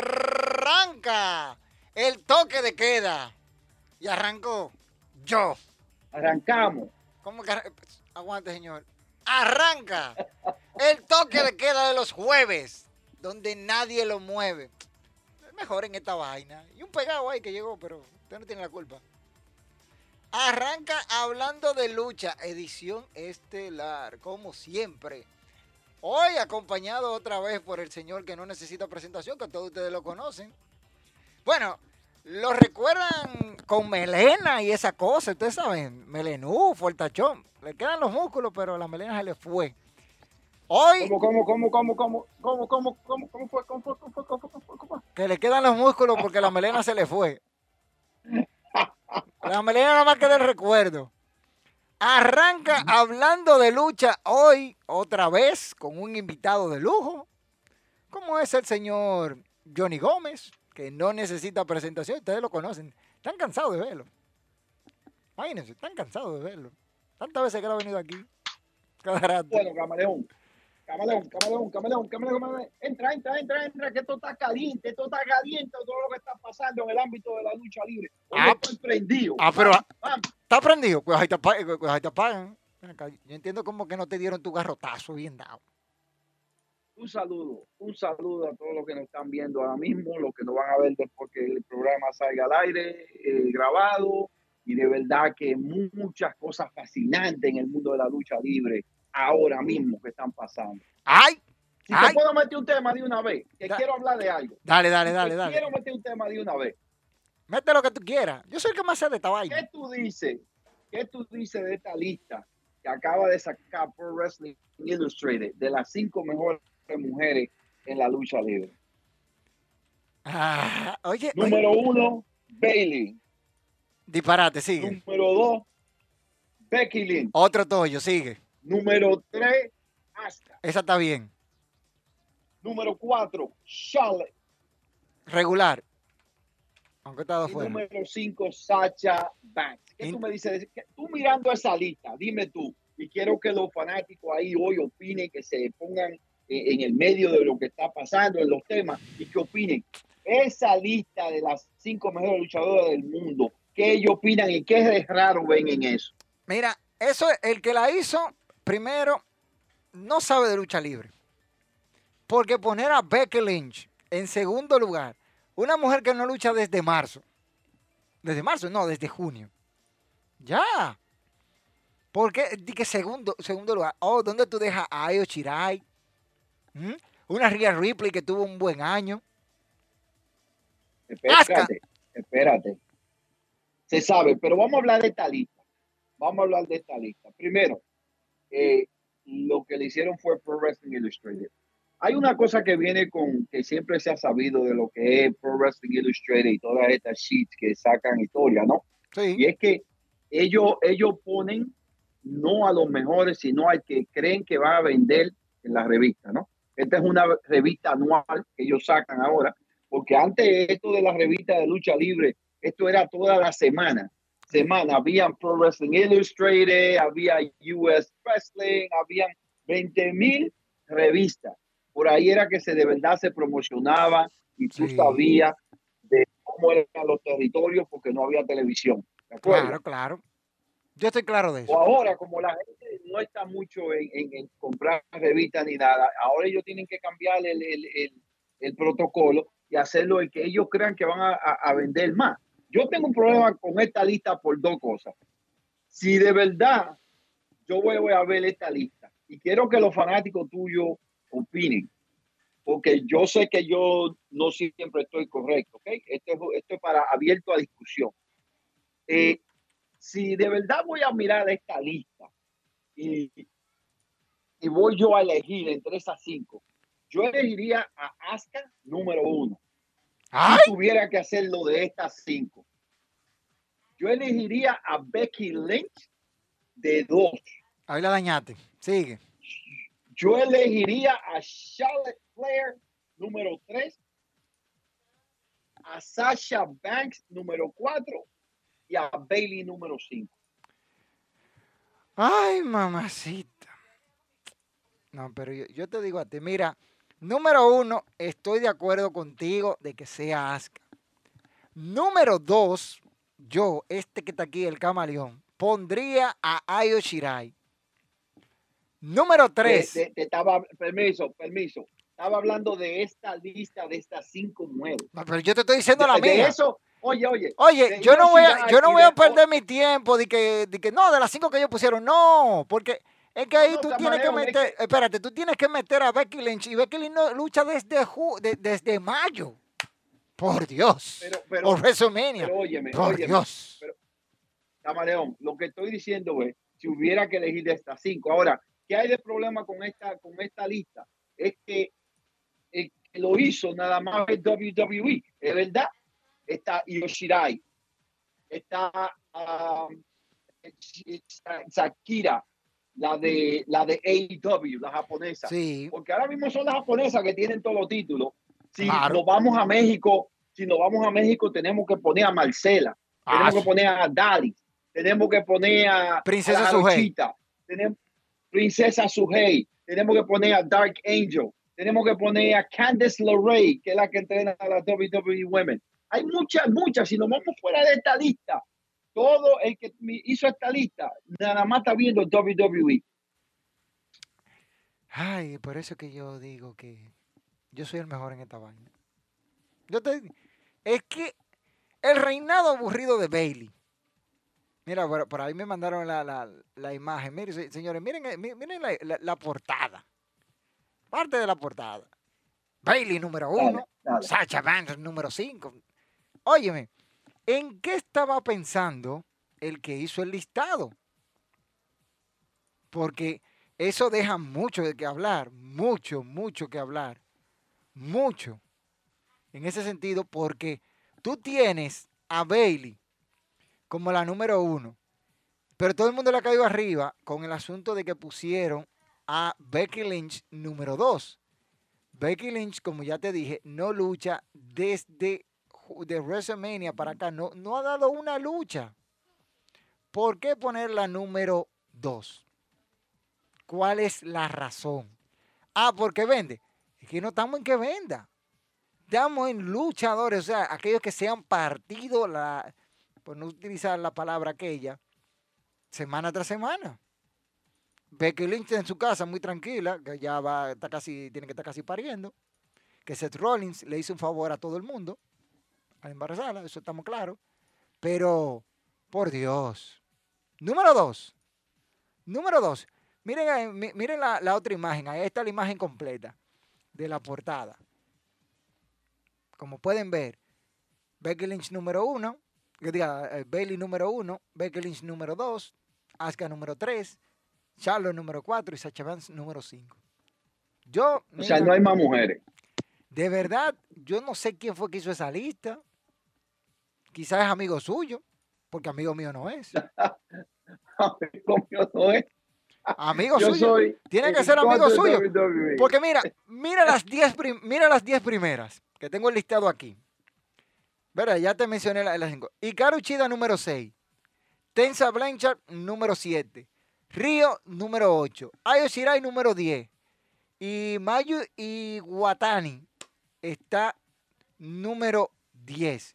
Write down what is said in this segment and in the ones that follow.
Arranca el toque de queda. Y arrancó yo. Arrancamos. ¿Cómo que arran- Aguante, señor. Arranca el toque de queda de los jueves, donde nadie lo mueve. Mejor en esta vaina. Y un pegado ahí que llegó, pero usted no tiene la culpa. Arranca hablando de lucha, edición estelar, como siempre. Hoy acompañado otra vez por el señor que no necesita presentación, que todos ustedes lo conocen. Bueno, lo recuerdan con melena y esa cosa, ustedes saben, melenú, fortachón. Le quedan los músculos, pero la melena se le fue. Hoy. ¿Cómo, cómo, cómo, cómo, cómo, cómo, cómo, cómo, fue, cómo, fue, cómo, fue, cómo, fue, cómo, cómo, Que le quedan los músculos porque la melena se le fue. La melena nada más queda el recuerdo. Arranca hablando de lucha hoy, otra vez, con un invitado de lujo, como es el señor Johnny Gómez, que no necesita presentación, ustedes lo conocen. Están cansados de verlo. Imagínense, están cansados de verlo. Tantas veces que él ha venido aquí. Cada rato. Bueno, camaleón. Camaleón, camaleón, camaleón, camaleón, camaleón. Entra, entra, entra, entra, que esto está caliente, esto está caliente, todo lo que está pasando en el ámbito de la lucha libre. Hoy Ah, estoy prendido. Ah, pero Vamos, vamos. ¿está prendido? Pues ahí te apagan. Pues ahí te acá, Yo entiendo como que no te dieron tu garrotazo bien dado. Un saludo, un saludo a todos los que nos están viendo ahora mismo, los que nos van a ver después que el programa salga al aire, eh, grabado, y de verdad que muchas cosas fascinantes en el mundo de la lucha libre ahora mismo que están pasando. ¡Ay! Si Ay. te puedo meter un tema de una vez, que Da- quiero hablar de algo. Dale, dale, dale, Te dale. Quiero meter un tema de una vez. Mete lo que tú quieras. Yo soy el que más sé de esta ¿Qué vaina. tú dices? ¿Qué tú dices de esta lista que acaba de sacar Pro Wrestling Illustrated de las cinco mejores mujeres en la lucha libre? Ah, oye, oye, Número uno, Bailey. disparate, sigue. Número dos, Becky Lynch. Otro toyo, sigue. Número tres, Asuka. Esa está bien. Número cuatro, Charlotte. Regular. Aunque está Y afuera. número cinco, Sacha Banks. ¿Qué In- tú me dices? ¿Qué- Tú mirando esa lista, dime tú. Y quiero que los fanáticos ahí hoy opinen, que se pongan eh, en el medio de lo que está pasando en los temas y que opinen. Esa lista de las cinco mejores luchadoras del mundo, ¿qué ellos opinan y qué de raro ven en eso? Mira, eso, el que la hizo, primero, no sabe de lucha libre. Porque poner a Becky Lynch en segundo lugar, una mujer que no lucha desde marzo. Desde marzo, no, desde junio. Ya. ¿Por qué? Di que segundo, segundo lugar. Oh, ¿dónde tú dejas a Ayo Shirai? ¿Mm? Una Rhea Ripley que tuvo un buen año. Espérate, espérate. Se sabe, pero vamos a hablar de esta lista. Vamos a hablar de esta lista. Primero, eh, lo que le hicieron fue Pro Wrestling Illustrated. Hay una cosa que viene con, que siempre se ha sabido de lo que es Pro Wrestling Illustrated y todas estas sheets que sacan historia, ¿no? Sí. Y es que ellos, ellos ponen no a los mejores, sino al que creen que va a vender en la revista, ¿no? Esta es una revista anual que ellos sacan ahora, porque antes esto de la revista de lucha libre, esto era toda la semana. Semana, habían Pro Wrestling Illustrated, había US Wrestling, habían 20 mil revistas. Por ahí era que se de verdad se promocionaba y tú Sí. sabías de cómo eran los territorios porque no había televisión. ¿de acuerdo? Claro, claro. Yo estoy claro de O eso. ahora, como la gente no está mucho en, en- en comprar revistas ni nada, ahora ellos tienen que cambiar el, el- el- el protocolo y hacerlo el que ellos crean que van a, a- a vender más. Yo tengo un problema con esta lista por dos cosas. Si de verdad yo voy, a ver esta lista y quiero que los fanáticos tuyos opinen, porque yo sé que yo no siempre estoy correcto, ¿ok? Esto, es- esto es para abierto a discusión. Eh, si de verdad voy a mirar esta lista y, voy yo a elegir entre esas cinco, yo elegiría a Asuka número uno. Si tuviera que hacerlo de estas cinco, yo elegiría a Becky Lynch de dos. Ahí la dañaste. Sigue. Yo elegiría a Charlotte Flair número tres, a Sasha Banks número cuatro y a Bailey número cinco. Ay, mamacita. No, pero yo, te digo a ti, mira, número uno, estoy de acuerdo contigo de que sea Asuka. Número dos, yo, este que está aquí, el camaleón, pondría a Ayo Shirai. Número tres. estaba, permiso, permiso. Estaba hablando de esta lista de estas cinco nuevas. pero yo te estoy diciendo la de mía. Eso, oye, oye. Oye, yo no voy a, yo no voy a perder mi tiempo de que, de que no, de las cinco que ellos pusieron, no, porque es que ahí tú tienes que meter, espérate, tú tienes que meter a Becky Lynch y Becky Lynch no, lucha desde, desde mayo. Por Dios. Pero, por WrestleMania. por Dios. Pero, Camaleón, lo que estoy diciendo es, si hubiera que elegir de estas cinco. Ahora, ¿qué hay de problema con esta, con esta lista? Es que lo hizo nada más el WWE, es verdad. Está Yoshirai, está um, Shakira, la de la de AEW, la japonesa. Sí. Porque ahora mismo son las japonesas que tienen todos los títulos. Si nos vamos a México, si nos vamos a México, tenemos que poner a Marcela, tenemos ah, que poner a Dali, tenemos que poner a Princesa Suhei. Tenemos Princesa Suhei, tenemos que poner a Dark Angel, tenemos que poner a Candice LeRae, que es la que entrena a la WWE Women. Hay muchas, muchas. Si nos vamos fuera de esta lista, todo el que hizo esta lista, nada más está viendo WWE. Ay, por eso que yo digo que yo soy el mejor en esta vaina. Yo te, es que el reinado aburrido de Bailey. Mira, por, ahí me mandaron la, imagen. Miren, señores, miren, eh, miren la portada parte de la portada. Bailey número uno, Sacha Banks número cinco. Óyeme, ¿en qué estaba pensando el que hizo el listado? Porque eso deja mucho de qué hablar, mucho, mucho que hablar, mucho. En ese sentido, porque tú tienes a Bailey como la número uno, pero todo el mundo le ha caído arriba con el asunto de que pusieron a Becky Lynch número 2. Becky Lynch, como ya te dije, no lucha desde de WrestleMania para acá. No, no ha dado una lucha. ¿Por qué ponerla número 2? ¿Cuál es la razón? Ah, porque vende. Es que no estamos en que venda. Estamos en luchadores, o sea, aquellos que se han partido la, por no utilizar la palabra aquella, semana tras semana. Becky Lynch en su casa muy tranquila, que ya va, está casi, tiene que estar casi pariendo. Que Seth Rollins le hizo un favor a todo el mundo al embarazarla, eso estamos claros. Pero, por Dios. Número dos. Número dos. Miren, miren la, otra imagen. Ahí está la imagen completa de la portada. Como pueden ver, Becky Lynch número uno, que diga, eh, Bailey número uno, Becky Lynch número dos, Asuka número tres, Charlotte número 4 y Sacha Vance número 5. Yo. O sea, no hay más mujeres. De verdad, yo no sé quién fue que hizo esa lista. Quizás es amigo suyo, porque amigo mío no es. amigo mío no es. Amigo suyo. Tiene que ser amigo suyo. Porque mira, mira las 10 mira las primeras que tengo el listado aquí. Verá, ya te mencioné las 5. Ikaru Chida número 6. Tensa Blanchard número 7. Río número 8, Ayo Shirai número 10 y Mayu y Watani está número 10.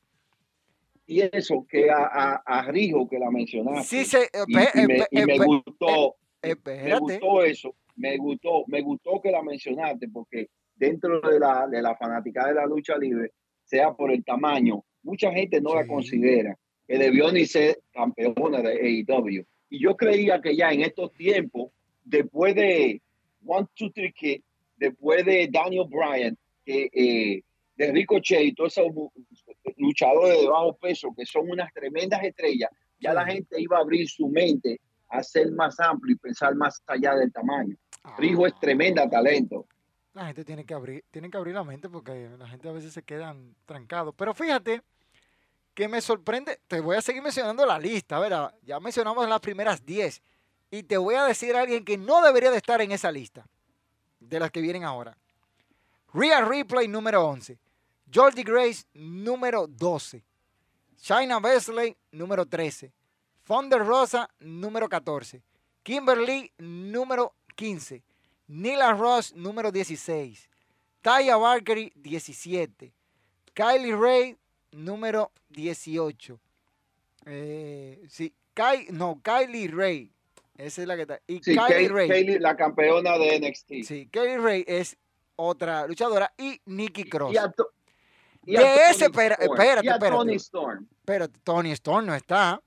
Y eso, que a, a, Rijo que la mencionaste. Sí, se, y, me, gustó. me gustó eso. Me gustó, me gustó que la mencionaste porque dentro de la, de la fanática de la lucha libre, sea por el tamaño, mucha gente no la considera que debió ni ser campeona de AEW y yo creía que ya en estos tiempos, después de One, Two, Three Kid, después de Daniel Bryan, eh, de Ricochet y todos esos luchadores de bajo peso que son unas tremendas estrellas, ya la gente iba a abrir su mente a ser más amplio y pensar más allá del tamaño. Rijo es tremenda talento. La gente tiene que abrir, tiene que abrir la mente porque la gente a veces se quedan trancados. Pero fíjate que me sorprende, te voy a seguir mencionando la lista, ¿verdad? Ya mencionamos las primeras 10 y te voy a decir a alguien que no debería de estar en esa lista de las que vienen ahora. Rhea Replay número 11, Jordi Grace número 12, China Wesley número 13, Fonder Rosa número 14, Kimberly número 15, Nila Ross número 16, Taya Valkyrie 17, Kylie Ray número 18. Eh, sí, no, Kylie Ray. Esa es la que está. Y Kylie Ray. la campeona de NXT. Sí, Kylie Ray es otra luchadora. Y Nikki Cross. Y de ese, espérate, espérate, espérate. Tony Storm. Espérate, Tony Storm no está.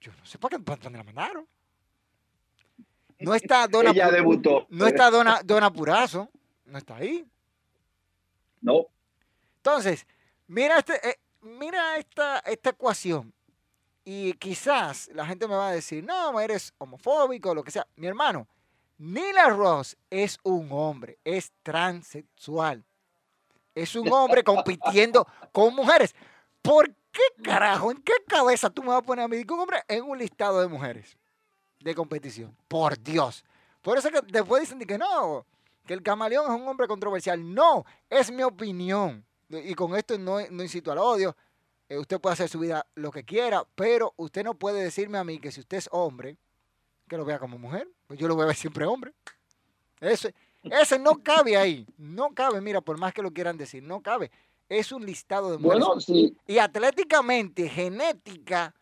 Yo no sé para qué para dónde la mandaron. No está Dona Ella debutó. No está Dona, Dona Purazo. No está ahí. No. Entonces, Mira, este, eh, mira esta, esta ecuación. Y quizás la gente me va a decir, no, eres homofóbico lo que sea. Mi hermano, Nila Ross es un hombre, es transexual. Es un hombre compitiendo con mujeres. ¿Por qué carajo, en qué cabeza tú me vas a poner a mí un hombre en un listado de mujeres de competición? Por Dios. Por eso que después dicen que no, que el camaleón es un hombre controversial. No, es mi opinión y con esto no, incito al odio, eh, usted puede hacer su vida lo que quiera, pero usted no puede decirme a mí que si usted es hombre, que lo vea como mujer, pues yo lo voy a ver siempre hombre. Ese, ese no cabe ahí, no cabe, mira, por más que lo quieran decir, no cabe. Es un listado de mujeres. Bueno, sí. Y atléticamente, genéticamente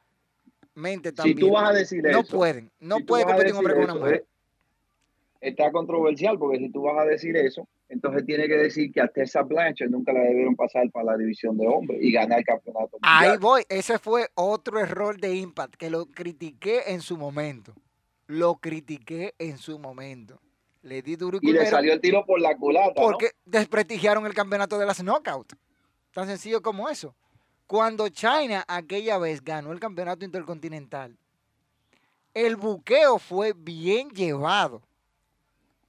también. Si tú vas a decir no pueden, no pueden competir un hombre con una mujer. Está controversial porque si tú vas a decir eso, entonces tiene que decir que a Tessa Blanchard nunca la debieron pasar para la división de hombres y ganar el campeonato. Ahí voy, ese fue otro error de Impact que lo critiqué en su momento. Lo critiqué en su momento. Le di duro y, y le salió el tiro por la culata. Porque desprestigiaron el campeonato de las knockout. Tan sencillo como eso. Cuando China aquella vez ganó el campeonato intercontinental, el buqueo fue bien llevado.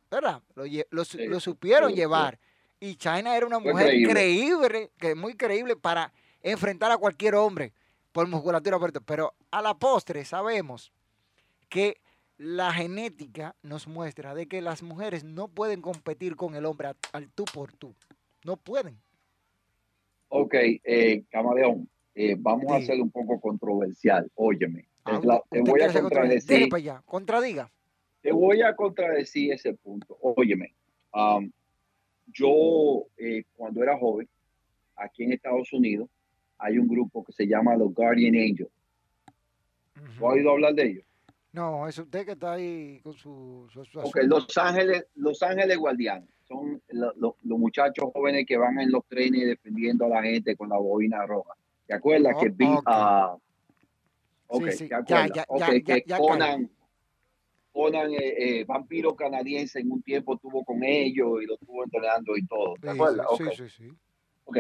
¿verdad? Lo, supieron llevar. Y China era una mujer creíble, que muy creíble para enfrentar a cualquier hombre por musculatura Pero a la postre sabemos que la genética nos muestra de que las mujeres no pueden competir con el hombre al, tú por tú. No pueden. Ok, eh, Camaleón, eh, vamos a hacer un poco controversial. Óyeme, ah, te voy a contradecir. Contradiga. Te voy a contradecir ese punto. Óyeme, um, yo eh, cuando era joven, aquí en Estados Unidos, hay un grupo que se llama los Guardian Angels. ¿Has oído hablar de ellos? No, es usted que está ahí con su... ok, Los Ángeles, Los Ángeles Guardianes. Son los muchachos jóvenes que van en los trenes defendiendo a la gente con la bobina roja. ¿Te acuerdas que vi a... ok, ¿te acuerdas? que Conan, Conan, eh, eh, vampiro canadiense, en un tiempo estuvo con ellos y lo estuvo entrenando y todo. ¿Te acuerdas? Sí, sí, sí. Ok.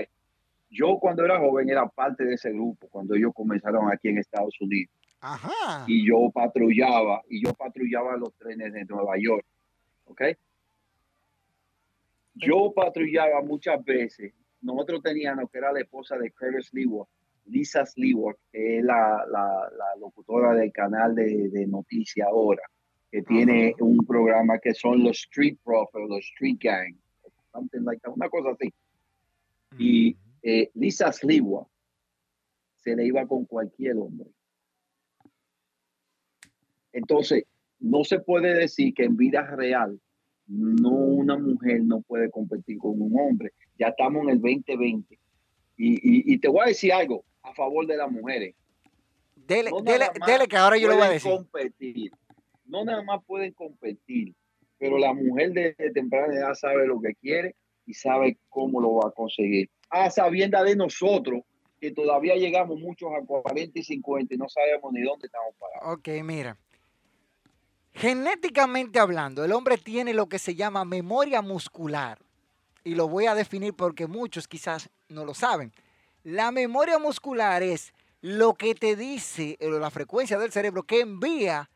Yo cuando era joven era parte de ese grupo, cuando ellos comenzaron aquí en Estados Unidos. Ajá. Y yo patrullaba, y yo patrullaba los trenes de Nueva York. ¿Ok? Yo patrullaba muchas veces. Nosotros teníamos que era la esposa de Curtis Leeward, Lisa Leeward, que es la, la, locutora del canal de, de noticias ahora que tiene un programa que son los Street Profits, los Street Gang, something like that, una cosa así. Y eh, Lisa Sliwa se le iba con cualquier hombre. Entonces, no se puede decir que en vida real no una mujer no puede competir con un hombre. Ya estamos en el 2020. Y, y, te voy a decir algo a favor de las mujeres. Dele, dele, dele que ahora yo lo voy a decir. Competir no nada más pueden competir, pero la mujer de, temprana edad sabe lo que quiere y sabe cómo lo va a conseguir. A sabienda de nosotros, que todavía llegamos muchos a 40 y 50 y no sabemos ni dónde estamos parados. Ok, mira. Genéticamente hablando, el hombre tiene lo que se llama memoria muscular. Y lo voy a definir porque muchos quizás no lo saben. La memoria muscular es lo que te dice, eh, la frecuencia del cerebro que envía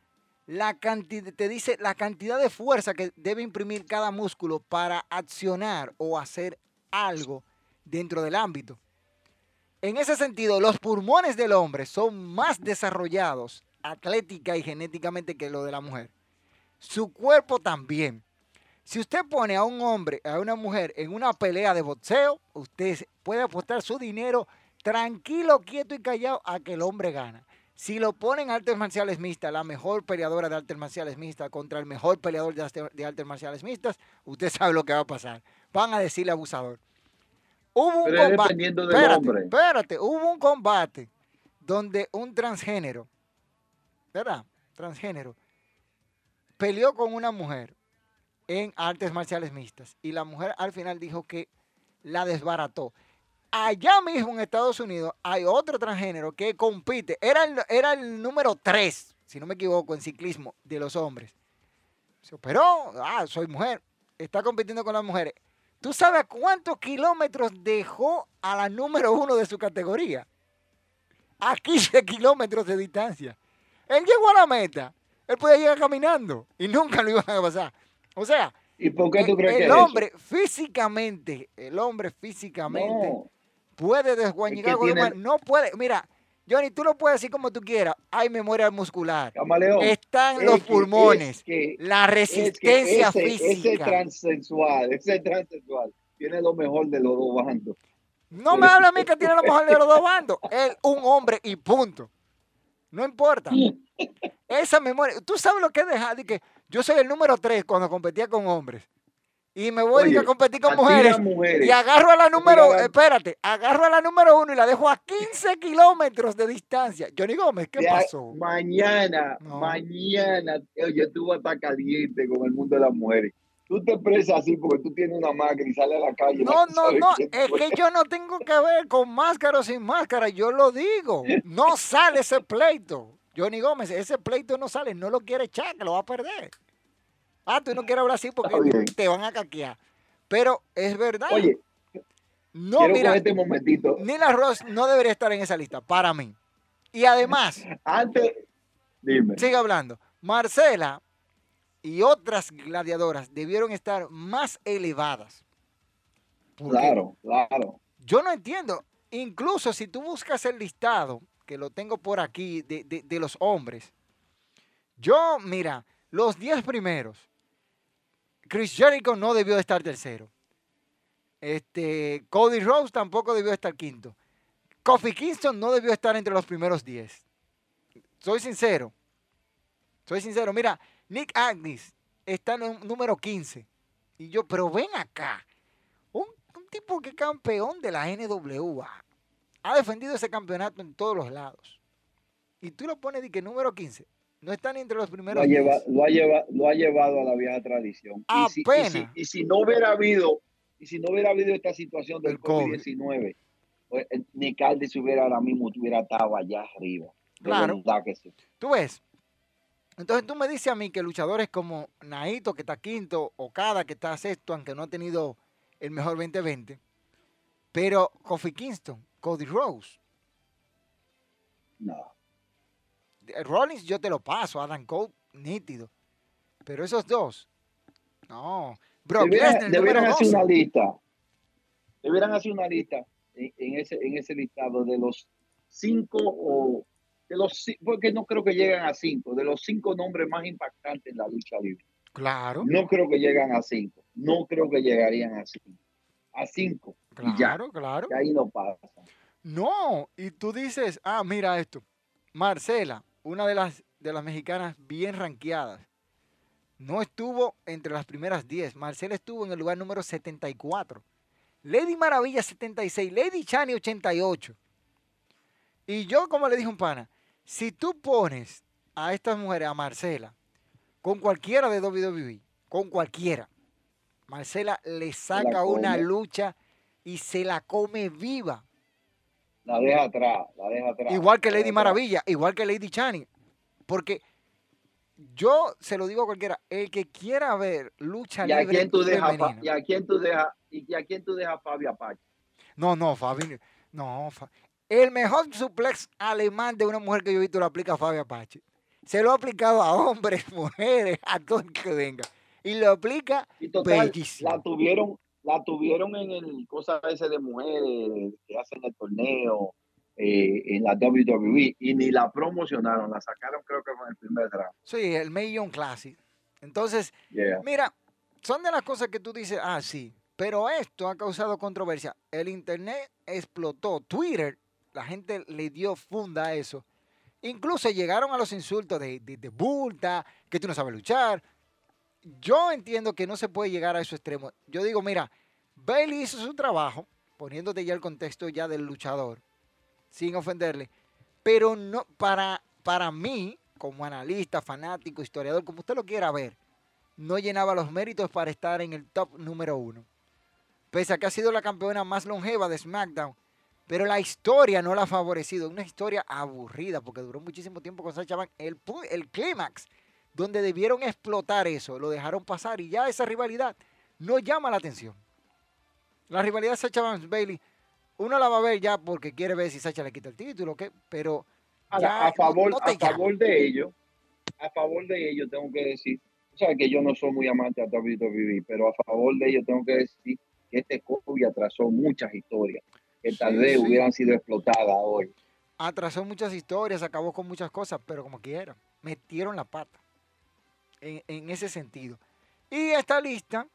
la cantidad, te dice la cantidad de fuerza que debe imprimir cada músculo para accionar o hacer algo dentro del ámbito. En ese sentido, los pulmones del hombre son más desarrollados atlética y genéticamente que lo de la mujer. Su cuerpo también. Si usted pone a un hombre, a una mujer en una pelea de boxeo, usted puede apostar su dinero tranquilo, quieto y callado a que el hombre gana. Si lo ponen artes marciales mixtas, la mejor peleadora de artes marciales mixtas contra el mejor peleador de artes marciales mixtas, usted sabe lo que va a pasar. Van a decirle abusador. Hubo un combate. Espérate, espérate, hubo un combate donde un transgénero, ¿verdad? Transgénero, peleó con una mujer en artes marciales mixtas y la mujer al final dijo que la desbarató. Allá mismo en Estados Unidos hay otro transgénero que compite. Era el, era el número 3, si no me equivoco, en ciclismo de los hombres. Se operó, ah, soy mujer, está compitiendo con las mujeres. ¿Tú sabes cuántos kilómetros dejó a la número uno de su categoría? A 15 kilómetros de distancia. Él llegó a la meta. Él podía llegar caminando y nunca lo iban a pasar. O sea, ¿Y por qué tú crees el, que hombre físicamente, el hombre físicamente puede desguañigar. No puede, mira, Johnny, tú lo puedes decir como tú quieras. Hay memoria muscular. Están los pulmones. la resistencia física. Ese transensual, ese transensual tiene lo mejor de los dos bandos. No me habla a mí que tiene lo mejor de los dos bandos. Él, un hombre y punto. No importa. Esa memoria. Tú sabes lo que es dejar. De que yo soy el número tres cuando competía con hombres y me voy a competir con mujeres, y agarro a la número, espérate, agarro a la número uno y la dejo a 15 kilómetros de distancia. Johnny Gómez, ¿qué pasó? Mañana, mañana, oye, tú vas a estar caliente con el mundo de las mujeres. Tú te expresas así porque tú tienes una máscara y sales a la calle. No, no, no, es que yo no tengo que ver con máscara o sin máscara, yo lo digo. No sale ese pleito. Johnny Gómez, ese pleito no sale, no lo quiere echar, que lo va a perder. Ah, tú no quieres hablar así porque te van a caquear. Pero es verdad. Oye, no, mira, este momentito. Nila Ross no debería estar en esa lista, para mí. Y además, antes, dime. Sigue hablando. Marcela y otras gladiadoras debieron estar más elevadas. Claro, claro. Yo no entiendo. Incluso si tú buscas el listado, que lo tengo por aquí, de, de los hombres, yo, mira, los 10 primeros, Chris Jericho no debió estar tercero. Este, Cody Rose tampoco debió estar quinto. Kofi Kingston no debió estar entre los primeros 10. Soy sincero. Soy sincero. Mira, Nick Agnes está en el número 15. Y yo, pero ven acá. Un, tipo que campeón de la NWA. Ha defendido ese campeonato en todos los lados. Y tú lo pones de que número 15. No están entre los primeros. Lo ha, lo ha, lo ha llevado a la vieja tradición. Y si, no hubiera habido, y si no hubiera habido esta situación del COVID-19, pues, Nicaldi se hubiera ahora mismo hubiera estado allá arriba. Claro. Tú ves. Entonces tú me dices a mí que luchadores como Naito, que está quinto, Okada, que está sexto, aunque no ha tenido el mejor 2020, pero Kofi Kingston, Cody Rose. No. Rollins yo te lo paso, Adam Cole, nítido. Pero esos dos, no. Bro, debieran, hacer una lista. Debieran hacer una lista en, ese, en ese listado de los cinco o de los porque no creo que lleguen a cinco, de los cinco nombres más impactantes en la lucha libre. Claro. No creo que lleguen a cinco. No creo que llegarían a cinco. A cinco. Claro, claro. Y ahí no pasa. No, y tú dices, ah, mira esto. Marcela, una de las, de las mexicanas bien ranqueadas. No estuvo entre las primeras 10. Marcela estuvo en el lugar número 74. Lady Maravilla 76. Lady Chani 88. Y yo, como le dije un pana, si tú pones a estas mujeres, a Marcela, con cualquiera de WWE, con cualquiera, Marcela le saca una lucha y se la come viva. La deja atrás, la deja atrás. Igual que Lady Maravilla, igual que Lady Channing. Porque yo se lo digo a cualquiera, el que quiera ver lucha ¿Y a quién tú dejas, ¿Y a quién tú dejas, y a quién tú dejas Fabio Apache? No, no, Fabio, no, El mejor suplex alemán de una mujer que yo he visto lo aplica Fabio Apache. Se lo ha aplicado a hombres, mujeres, a todo el que venga. Y lo aplica Y total, bellísimo. la tuvieron, la tuvieron en el cosa ese de mujeres que hacen el torneo eh, en la WWE y ni la promocionaron, la sacaron creo que con el primer draft. Sí, el Million Classic. Entonces, Yeah. Mira, son de las cosas que tú dices, ah, sí, pero esto ha causado controversia. El Internet explotó, Twitter, la gente le dio funda a eso. Incluso llegaron a los insultos de, de, de bulta, que tú no sabes luchar. Yo entiendo que no se puede llegar a esos extremos. Yo digo, mira, Bailey hizo su trabajo, poniéndote ya el contexto ya del luchador, sin ofenderle, pero no para, para mí, como analista, fanático, historiador, como usted lo quiera ver, no llenaba los méritos para estar en el top número uno. Pese a que ha sido la campeona más longeva de SmackDown, pero la historia no la ha favorecido. Una historia aburrida porque duró muchísimo tiempo con Sacha Banks. El, el clímax, donde debieron explotar eso, lo dejaron pasar y ya esa rivalidad no llama la atención. La rivalidad Sacha Banks Bailey, uno la va a ver ya porque quiere ver si Sacha le quita el título, ¿qué? pero Ahora, a favor, no a favor de ello, a favor de ello tengo que decir, o sea que yo no soy muy amante a WWE, pero a favor de ello tengo que decir que este COVID atrasó muchas historias que tal Sí, vez sí. hubieran sido explotadas hoy. atrasó muchas historias, acabó con muchas cosas, pero como quiera, metieron la pata en, en ese sentido. Y esta lista,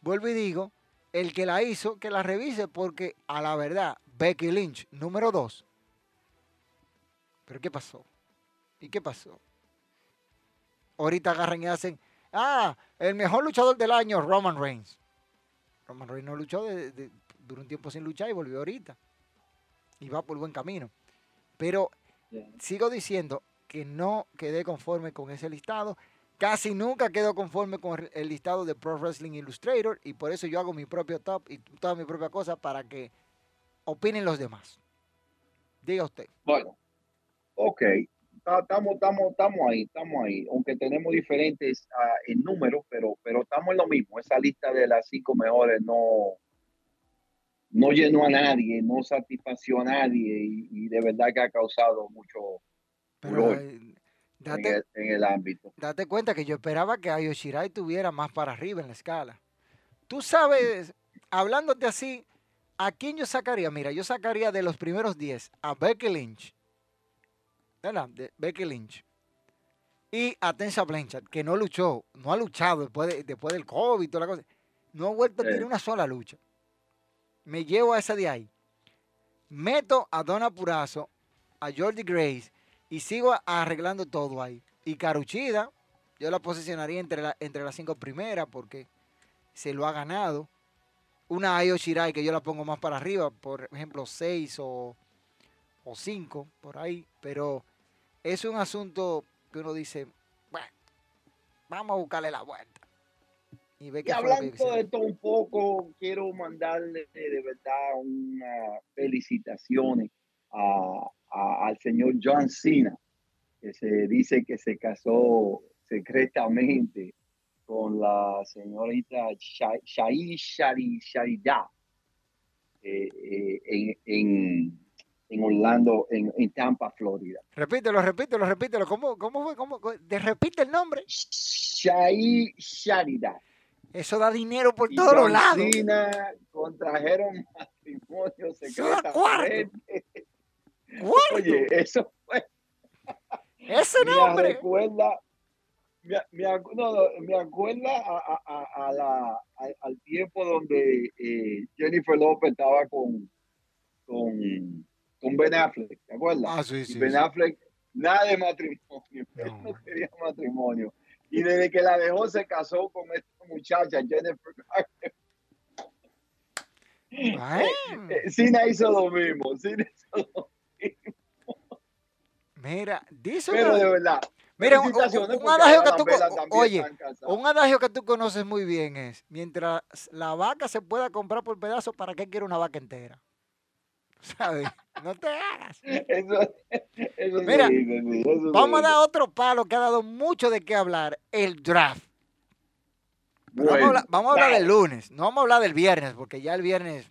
vuelvo y digo, el que la hizo, que la revise, porque a la verdad, Becky Lynch, número dos. ¿Pero qué pasó? ¿Y qué pasó? Ahorita agarran y hacen, ah, el mejor luchador del año, Roman Reigns. Roman Reigns no luchó, de, de- duró un tiempo sin luchar y volvió ahorita. Y va por buen camino. Pero sigo diciendo que no quedé conforme con ese listado. Casi nunca quedo conforme con el- listado de Pro Wrestling Illustrator y por eso yo hago mi propio top y toda mi propia cosa para que opinen los demás. Diga usted. Bueno, ok, estamos, estamos, estamos ahí, estamos ahí, aunque tenemos diferentes ah, en números, pero, pero estamos en lo mismo. Esa lista de las cinco mejores no, no llenó a nadie, no satisfació a nadie y, y de verdad que ha causado mucho Pero furor eh, en el, en el ámbito. date cuenta que yo esperaba que Ayo Shirai tuviera más para arriba en la escala. Tú sabes, hablándote así, ¿a quién yo sacaría? Mira, yo sacaría de los primeros 10 a Becky Lynch. ¿Verdad? De Becky Lynch. Y a Tensha Blanchard, que no luchó, no ha luchado después, de- después del COVID y toda la cosa. No ha vuelto a Sí. tener una sola lucha. Me llevo a esa de ahí. Meto a Donna Purazo, a Jordi Grace y sigo arreglando todo ahí. Y Caruchida, yo la posicionaría entre, entre las cinco primeras porque se lo ha ganado. Una Ayo Shirai que yo la pongo más para arriba, por ejemplo, seis o, o cinco, por ahí. Pero es un asunto que uno dice, bueno, vamos a buscarle la vuelta. Y ve hablando de esto un poco, quiero mandarle de verdad unas felicitaciones a- a- al señor John Cena, que se dice que se casó secretamente con la señorita Shai Shari Sharida eh, eh, en, en, en Orlando, en, en Tampa, Florida. Repítelo, repítelo, repítelo. ¿Cómo, cómo fue? ¿Cómo? ¿Te repite el nombre? Shai Sharida. Eso da dinero por y todos los lados. Contrajeron matrimonio secretamente. Oye, eso fue. Ese Me nombre. recuerda. Me, me no, me acuerda a, a- a- la, al tiempo donde eh, Jennifer Lopez estaba con, con, con Ben Affleck, ¿te acuerdas? Ah, sí, y sí. Ben sí. Affleck, nada de matrimonio, él No. no quería matrimonio. Y desde que la dejó se casó con esta muchacha, Jennifer Garner. Eh, hizo lo mismo, Cena hizo lo Mira, dice Pero de verdad. Mira, un, adagio que tú oye, un adagio que tú conoces muy bien es, mientras la vaca se pueda comprar por pedazos, ¿para qué quiere una vaca entera? ¿Sabes? No te hagas. Eso, eso Mira, dice, sí, eso Vamos a dar otro palo que ha dado mucho de qué hablar, el draft. Pero vamos, a Bueno, hablar, vamos a hablar del lunes, no vamos a hablar del viernes, porque ya el viernes...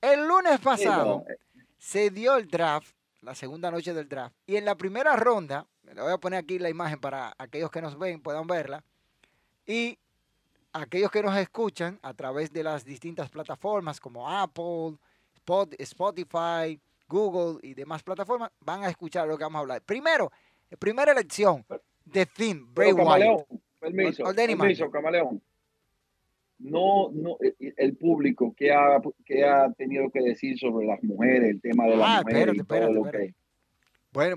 El lunes Sí, pasado no, eh, se dio el draft, la segunda noche del draft. Y en la primera ronda, le voy a poner aquí la imagen para aquellos que nos ven puedan verla. Y aquellos que nos escuchan a través de las distintas plataformas como Apple, Spotify, Google y demás plataformas, van a escuchar lo que vamos a hablar. Primero, primera elección, The Theme, Bray Wyatt. Permiso, permiso, Camaleón. No, no, e, e, el público que ha, que ha tenido que decir sobre las mujeres, el tema de las ah, mujeres espérate, espérate, Bueno,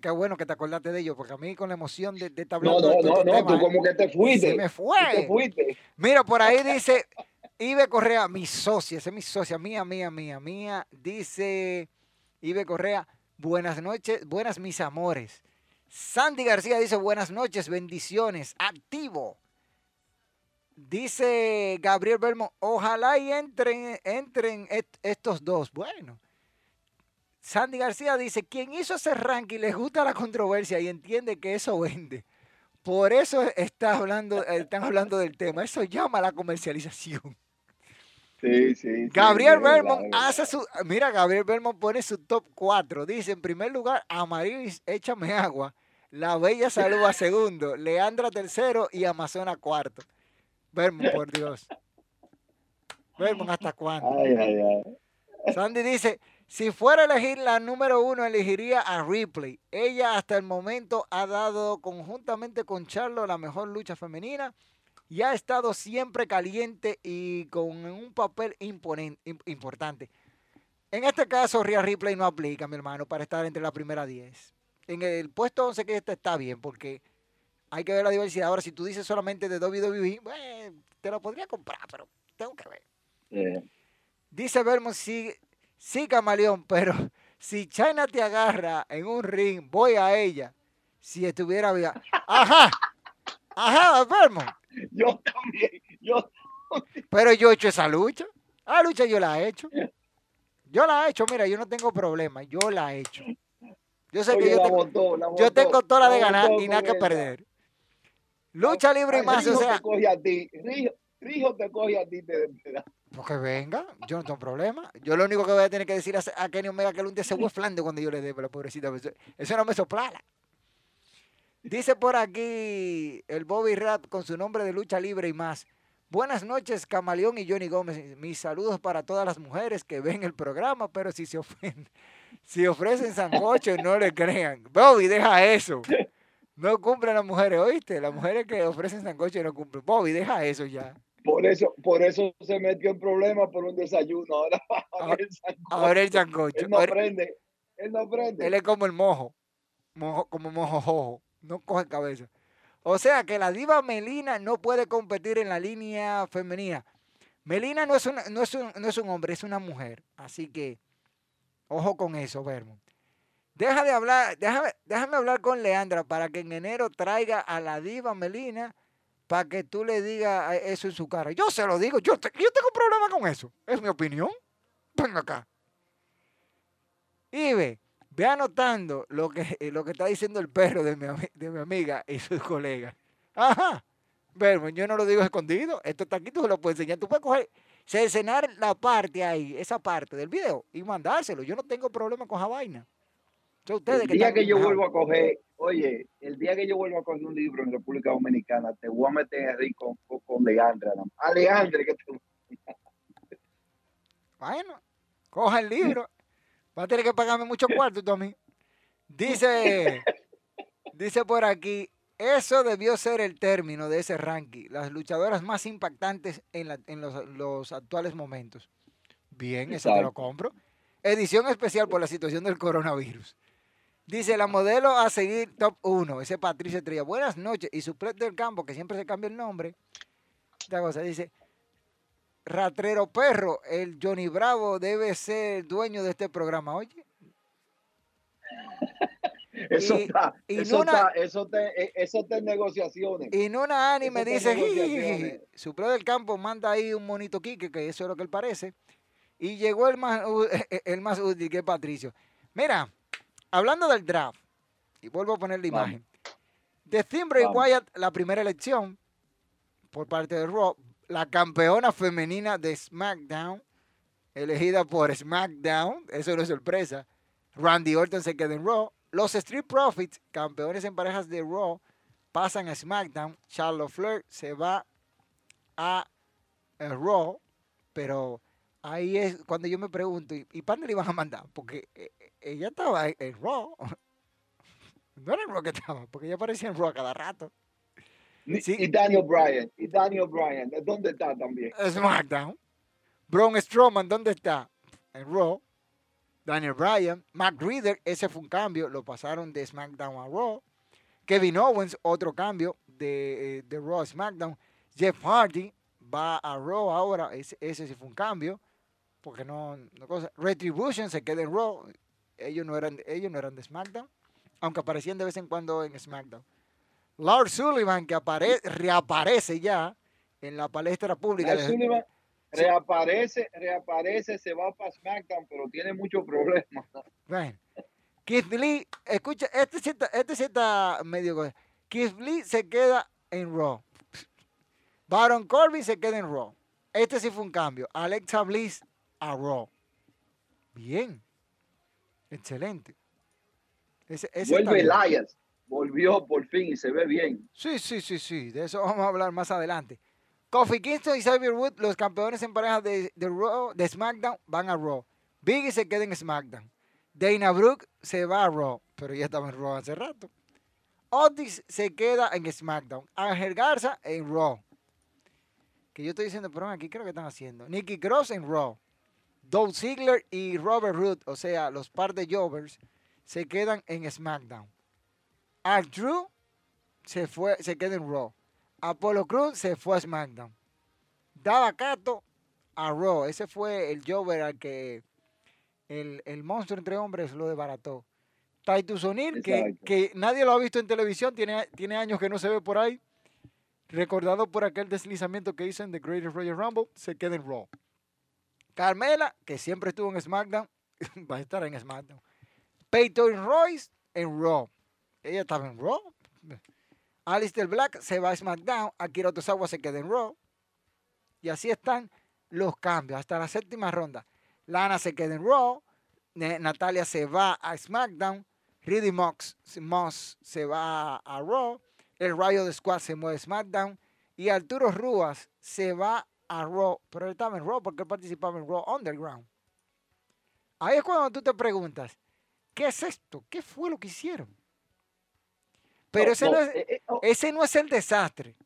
qué, bueno que te acordaste de ellos, porque a mí con la emoción de, de estar No, no, no, no, tú como que te fuiste. Se me fue. Te fuiste. Mira, por ahí dice Ibe Correa, mi socia, esa es mi socia, mía, mía, mía, mía. Dice Ibe Correa, buenas noches, buenas mis amores. Sandy García dice buenas noches, bendiciones, activo. Dice Gabriel Belmo, ojalá y entren, entren estos dos. Bueno. Sandy García dice, quien hizo ese ranking le gusta la controversia y entiende que eso vende. Por eso está hablando, están hablando del tema. Eso llama a la comercialización. Sí, sí. Gabriel Belmont hace su. Mira, Gabriel Belmont pone su top 4. Dice: en primer lugar, Amarilis, échame agua. La Bella Salud a segundo. Leandra tercero y Amazona cuarto. Belmont, por Dios. Belmont, ¿hasta cuándo? Ay, ay, ay. Sandy dice: si fuera a elegir la número uno, elegiría a Ripley. Ella hasta el momento ha dado conjuntamente con Charlo la mejor lucha femenina y ha estado siempre caliente y con un papel importante. En este caso, Rhea Ripley no aplica, mi hermano, para estar entre la primera 10. En el puesto 11 que este está bien, porque hay que ver la diversidad. Ahora, si tú dices solamente de WWE, te lo podría comprar, pero tengo que ver. Dice Vermont, sí, sí, camaleón, pero si China te agarra en un ring, voy a ella. Si estuviera viva. Ajá, ajá, Vermont. Yo también, yo Pero yo he hecho esa lucha. Ah, lucha yo la he hecho. Yo la he hecho, mira, yo no tengo problema, yo la he hecho. Yo sé que yo, tengo, yo tengo toda la de ganar y nada que perder. Lucha libre y más, o sea. Te coge a ti. Rijo, te coge a ti de Porque venga, yo no tengo problema. Yo lo único que voy a tener que decir a, Kenny Omega que el un día se fue flando cuando yo le dé, la pobrecita. Eso no me soplala. Dice por aquí el Bobby Rap con su nombre de lucha libre y más. Buenas noches, Camaleón y Johnny Gómez. Mis saludos para todas las mujeres que ven el programa, pero si se ofenden, si ofrecen sancocho, no le crean. Bobby, deja eso. No cumplen las mujeres, ¿oíste? Las mujeres que ofrecen sancocho no cumplen. Bobby, deja eso ya. Por eso, por eso se metió en problemas por un desayuno. Ahora, ahora el sancocho. Ahora el sancocho. Él no aprende. Él no aprende. Él es como el mojo. mojo como mojo no coge cabeza. O sea que la diva Melina no puede competir en la línea femenina. Melina no es, no es, un, no es un hombre, es una mujer. Así que, ojo con eso, Vermont. Deja de hablar, déjame, déjame hablar con Leandra para que en enero traiga a la diva Melina para que tú le digas eso en su cara. Yo se lo digo, yo, yo tengo problema con eso. Es mi opinión. Venga acá. Ibe, Ve anotando lo que, lo que está diciendo el perro de mi, de mi amiga y sus colegas. Ajá. Pero yo no lo digo escondido. Esto está aquí, tú se lo puedes enseñar. Tú puedes coger, cenar la parte ahí, esa parte del video y mandárselo. Yo no tengo problema con esa vaina. el día que, yo vuelvo a coger, oye, el día que yo vuelvo a coger un libro en República Dominicana, te voy a meter ahí con, con, Leandra. Que te... Bueno, coja el libro Va a tener que pagarme mucho cuarto mí. Dice, dice por aquí, eso debió ser el término de ese ranking. Las luchadoras más impactantes en, los, actuales momentos. Bien, eso te lo compro. Edición especial por la situación del coronavirus. Dice la modelo a seguir top 1. Ese Patricia Estrella. Buenas noches. Y su del campo, que siempre se cambia el nombre. Esta cosa dice: Ratrero Perro, el Johnny Bravo debe ser dueño de este programa, oye. Eso está, eso, está, eso, te, e, eso te negociaciones. Y Nuna Ani me dice, su pro del campo manda ahí un monito Quique, que eso es lo que él parece. Y llegó el más, el más útil, que es Patricio. Mira, hablando del draft, y vuelvo a poner la imagen. De Timbre y Wyatt, la primera elección por parte de Rob, la campeona femenina de SmackDown, elegida por SmackDown, eso no es sorpresa. Randy Orton se queda en Raw. Los Street Profits, campeones en parejas de Raw, pasan a SmackDown. Charlotte Flair se va a, a Raw, pero ahí es cuando yo me pregunto, ¿y, y para dónde le iban a mandar? Porque eh, eh, ella estaba en, en Raw. No era en Raw que estaba, porque ella aparecía en Raw a cada rato. Sí. Y Daniel Bryan, y Daniel Bryan, ¿dónde está también? SmackDown. Braun Strowman, ¿dónde está? En Raw. Daniel Bryan. Matt Reader, ese fue un cambio, lo pasaron de SmackDown a Raw. Kevin Owens, otro cambio de, eh, de Raw a SmackDown. Jeff Hardy va a Raw ahora, ese, ese sí fue un cambio. Porque no, no cosa. Retribution se queda en Raw. Ellos no eran, ellos no eran de SmackDown. Aunque aparecían de vez en cuando en SmackDown. Lars Sullivan, que apare- reaparece ya en la palestra pública. Lars Sullivan. Reaparece, reaparece, se va para SmackDown, pero tiene muchos problemas. Bueno, Keith Lee, escucha, este sí está, este sí está medio. co- Keith Lee se queda en Raw. Baron Corbin se queda en Raw. Este sí fue un cambio. Alexa Bliss a Raw. Bien. Excelente. Ese, ese Vuelve. Elias, volvió por fin y se ve bien. Sí, sí, sí, sí. De eso vamos a hablar más adelante. Kofi Kingston y Xavier Wood, los campeones en pareja de, SmackDown, van a Raw. Biggie se queda en SmackDown. Dana Brooke se va a Raw, pero ya estaba en Raw hace rato. Otis se queda en SmackDown. Ángel Garza en Raw. Que yo estoy diciendo, pero aquí creo que están haciendo. Nikki Cross en Raw. Dolph Ziggler y Robert Root, o sea, los par de Jovers, se quedan en SmackDown. R. Drew se fue, se queda en Raw. Apollo Cruz se fue a SmackDown. Daba Cato a Raw. Ese fue el Jover al que el, el monstruo entre hombres lo desbarató. Titus O'Neill, que, que nadie lo ha visto en televisión, tiene, tiene años que no se ve por ahí. Recordado por aquel deslizamiento que hizo en The Greatest Royal Rumble, se queda en Raw. Carmela, que siempre estuvo en SmackDown, va a estar en SmackDown. Peyton Royce en Raw. Ella estaba en Raw. Alistair Black se va a SmackDown. Akira Tozawa se queda en Raw. Y así están los cambios hasta la séptima ronda. Lana se queda en Raw. Natalia se va a SmackDown. Mox, Moss se va a Raw. El Rayo de Squad se mueve a SmackDown. Y Arturo Ruas se va a Raw. Pero él estaba en Raw porque él participaba en Raw Underground. Ahí es cuando tú te preguntas, ¿qué es esto? ¿Qué fue lo que hicieron? Pero ese no es, eh, eh, oh, ese no es el desastre.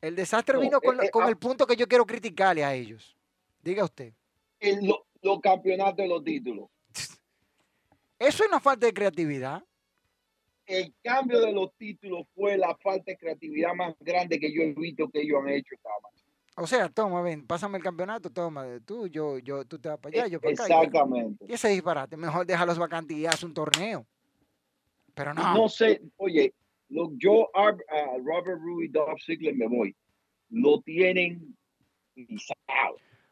El desastre No, vino con, eh, con ah. el punto que yo quiero criticarle a ellos. Diga usted. el- lo- los campeonatos de los títulos. Eso es una falta de creatividad. El cambio de los títulos fue la falta de creatividad más grande que yo he visto que ellos han hecho. O sea, toma, ven, pásame el campeonato, toma, tú, yo, yo, tú te vas para allá, yo para acá. y- Exactamente. Y ese disparate, mejor déjalos vacantes y haz un torneo. Pero no. No sé, oye, lo, yo, a Robert Rui, Dolph Ziggler me voy. Lo tienen.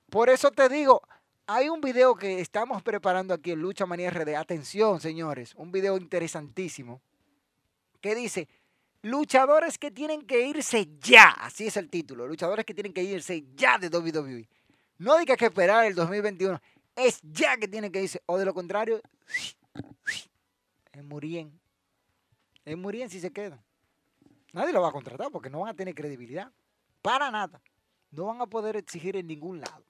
Por eso te digo, hay un video que estamos preparando aquí en Lucha Manía RD. Atención, señores, un video interesantísimo que dice luchadores que tienen que irse ya. Así es el título, luchadores que tienen que irse ya de WWE. No diga que esperar el 2021, es ya que tienen que irse. O de lo contrario, es Murien. Es Murien si se quedan. Nadie lo va a contratar porque no van a tener credibilidad. Para nada. No van a poder exigir en ningún lado.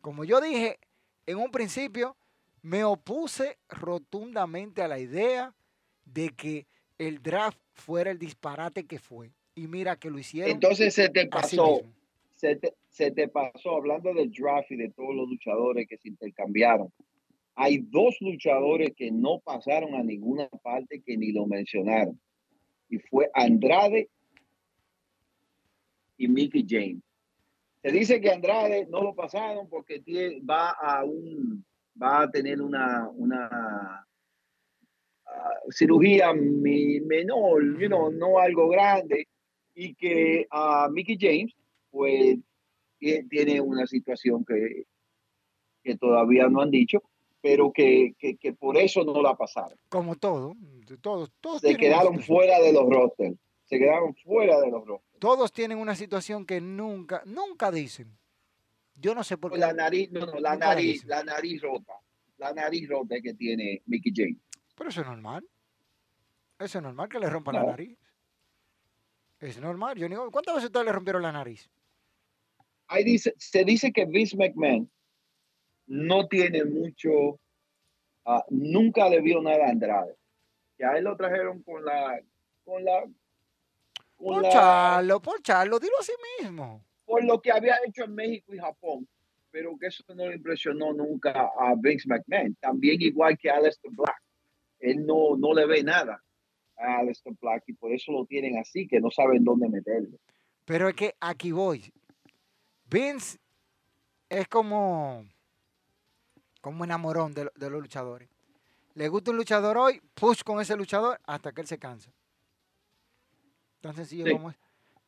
Como yo dije en un principio, me opuse rotundamente a la idea de que el draft fuera el disparate que fue. Y mira que lo hicieron Entonces se te pasó, se te, se te pasó, hablando del draft y de todos los luchadores que se intercambiaron. Hay dos luchadores que no pasaron a ninguna parte que ni lo mencionaron. Y fue Andrade y Mickey James. Se dice que Andrade no lo pasaron porque va a un va a tener una, una ah, cirugía mi- menor, you know, no algo grande, y que a Mickey James, pues, tie- tiene una situación que, que todavía no han dicho, pero que, que, que por eso no la pasaron. Como todo, todos, todos Se quedaron fuera de los rosters. Se quedaron fuera de los rosters. Todos tienen una situación que nunca, nunca dicen. Yo no sé por qué. La nariz, no, no, la nariz, la nariz rota. La nariz rota que tiene Mickey James. Pero eso es normal. Eso es normal que le rompan la nariz. Es normal. Yo digo, ¿cuántas veces ustedes le rompieron la nariz? Ahí dice, se dice que Vince McMahon no tiene mucho, ah, nunca le vio nada a Andrade. Que a él lo trajeron con la, con la, con Por la- Charlo, por Charlo, dilo así mismo. por lo que había hecho en México y Japón, pero que eso no le impresionó nunca a Vince McMahon. También igual que a Aleister Black. Él no, no le ve nada a Aleister Black y por eso lo tienen así, que no saben dónde meterlo. Pero es que aquí voy. Vince es como, como enamorón de, de los luchadores. Le gusta un luchador hoy, push con ese luchador hasta que él se cansa. Tan sencillo Sí. como es.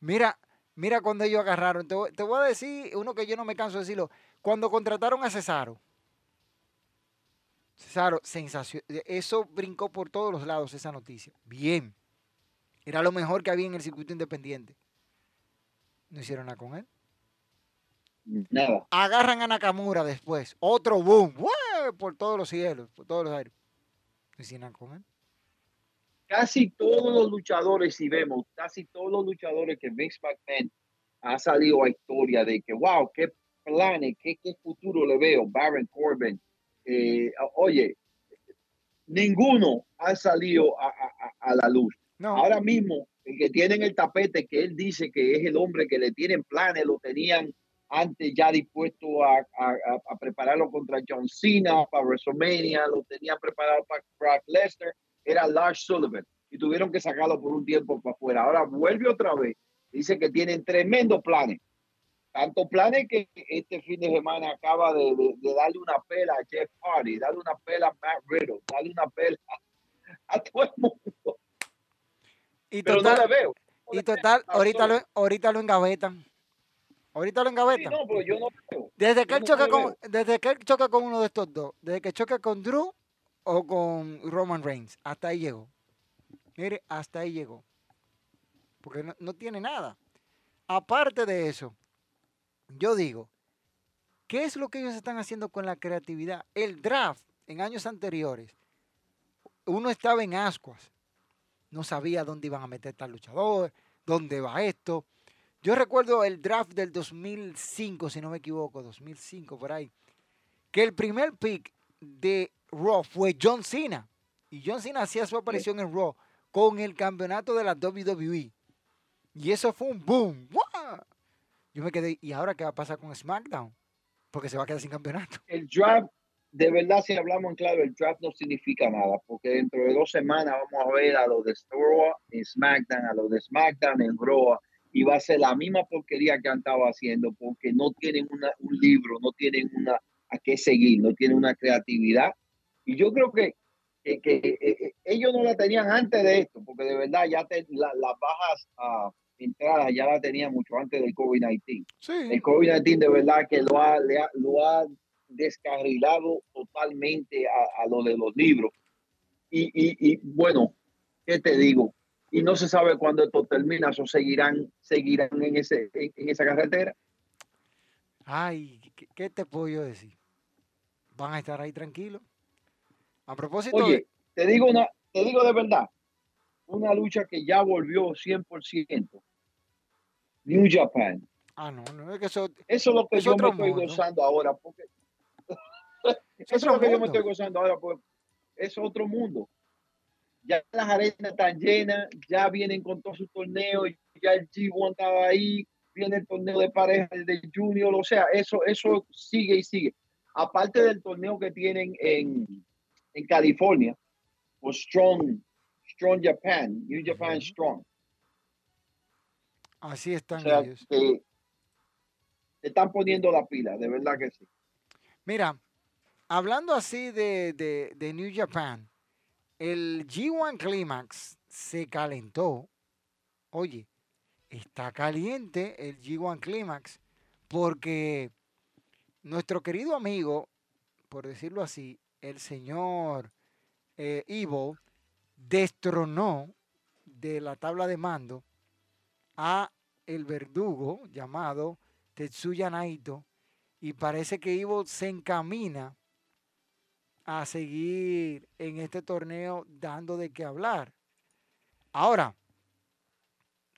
Mira, mira cuando ellos agarraron. Te te voy a decir uno que yo no me canso de decirlo. Cuando contrataron a Cesaro. Cesaro, sensación. Eso brincó por todos los lados esa noticia. Bien. Era lo mejor que había en el circuito independiente. No hicieron nada con él. Nada. Agarran a Nakamura después. Otro boom. Por todos los cielos, por todos los aires. Nada con él. Casi todos los luchadores, si vemos, casi todos los luchadores que Vince McMahon ha salido a historia de que, wow, qué planes, qué, qué futuro le veo, Baron Corbin. eh, oye, ninguno ha salido a- a- a- a la luz. No. Ahora mismo, el que tiene en el tapete, que él dice que es el hombre que le tienen planes, lo tenían antes ya dispuesto a, a- a- a prepararlo contra John Cena para WrestleMania, lo tenían preparado para Brock Lesnar, era Lars Sullivan y tuvieron que sacarlo por un tiempo para afuera. Ahora vuelve otra vez, dice que tienen tremendos planes. Tanto planes que este fin de semana acaba de, de- de darle una pela a Jeff Hardy, darle una pela a Matt Riddle, darle una pela a, a todo el mundo. Y Pero total, no le veo. No y total ahorita, lo, ahorita lo engavetan. Ahorita lo Sí, engavetan. no, pero yo no veo. Desde que él choca con, desde que él choca con uno de estos dos, desde que choca con Drew o con Roman Reigns, hasta ahí llegó. Mire, hasta ahí llegó. Porque no, no tiene nada. Aparte de eso, yo digo, ¿qué es lo que ellos están haciendo con la creatividad? El draft en años anteriores, uno estaba en ascuas, no sabía dónde iban a meter tal luchador, dónde va esto. Yo recuerdo el draft del 2005, si no me equivoco, 2005 por ahí, que el primer pick de Raw fue John Cena. Y John Cena hacía su aparición en Raw con el campeonato de la WWE. Y eso fue un boom. Yo me quedé, ¿y ahora qué va a pasar con SmackDown? Porque se va a quedar sin campeonato. El draft, de verdad, si hablamos en claro, el draft no significa nada, porque dentro de dos semanas vamos a ver a los de Raw en SmackDown, a los de SmackDown en Raw, y va a ser la misma porquería que han estado haciendo, porque no tienen una- un libro, no tienen una a qué seguir, no tienen una creatividad. Y yo creo que, que- que, eh, eh, ellos no la tenían antes de esto, porque de verdad ya te- la- las bajas ah, entradas ya la tenían mucho antes del COVID-19 Sí. el COVID-19 de verdad que lo ha, le ha- lo ha descarrilado totalmente a, a lo de los libros. Y, y- y, bueno, ¿qué te digo? Y no se sabe cuándo esto termina, o seguirán, seguirán en, ese, en, en esa carretera. Ay, ¿qué, qué te puedo yo decir? Van a estar ahí tranquilos. A propósito, Oye, de- te digo, una, te digo de verdad, una lucha que ya volvió 100%. New Japan. ah, no, no, es que eso, Eso es lo que Es yo me estoy mundo. gozando ahora. Porque es Eso es lo que yo me estoy gozando ahora, pues es otro mundo. Ya las arenas están llenas, ya vienen con todos sus torneos, ya el G1 estaba ahí, viene el torneo de pareja de Junior, o sea, eso, eso sigue y sigue. Aparte del torneo que tienen en, en California, o Strong, Strong Japan, New Japan. Strong. Así O están sea, ellos. te están poniendo la pila, de verdad que sí. Mira, hablando así de, de- de New Japan, el G1 Climax se calentó. Oye, está caliente el G1 Climax porque nuestro querido amigo, por decirlo así, el señor eh, Evil, destronó de la tabla de mando a el verdugo llamado Tetsuya Naito Y parece que Ivo se encamina a seguir en este torneo dando de qué hablar. Ahora,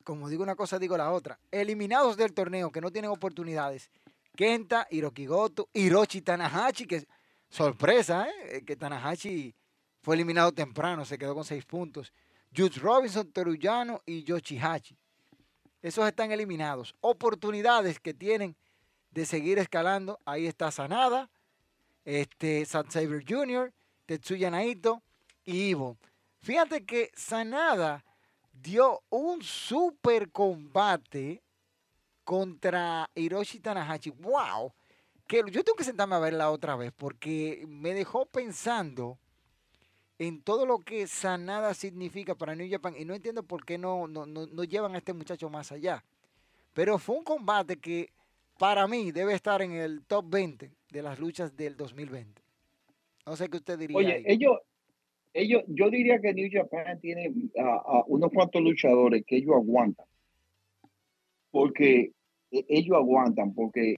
como digo una cosa, digo la otra. Eliminados del torneo que no tienen oportunidades. Kenta, Hiroki Goto, Hiroshi Tanahashi, que sorpresa, ¿eh? que Tanahashi fue eliminado temprano, se quedó con seis puntos. Jude Robinson, Teruyano y Yoshihachi. Esos están eliminados. Oportunidades que tienen de seguir escalando. Ahí está Sanada, este, Saber Jr., Tetsuya Naito y Ivo. Fíjate que Sanada dio un super combate contra Hiroshi Tanahashi. ¡Wow! Que yo tengo que sentarme a verla otra vez porque me dejó pensando en todo lo que Sanada significa para New Japan y no entiendo por qué no, no, no llevan a este muchacho más allá. Pero fue un combate que para mí debe estar en el top 20 de las luchas del 2020. No sé qué usted diría. Oye, ellos, ellos, yo diría que New Japan tiene a, unos cuantos luchadores que ellos aguantan. Porque e, ellos aguantan, porque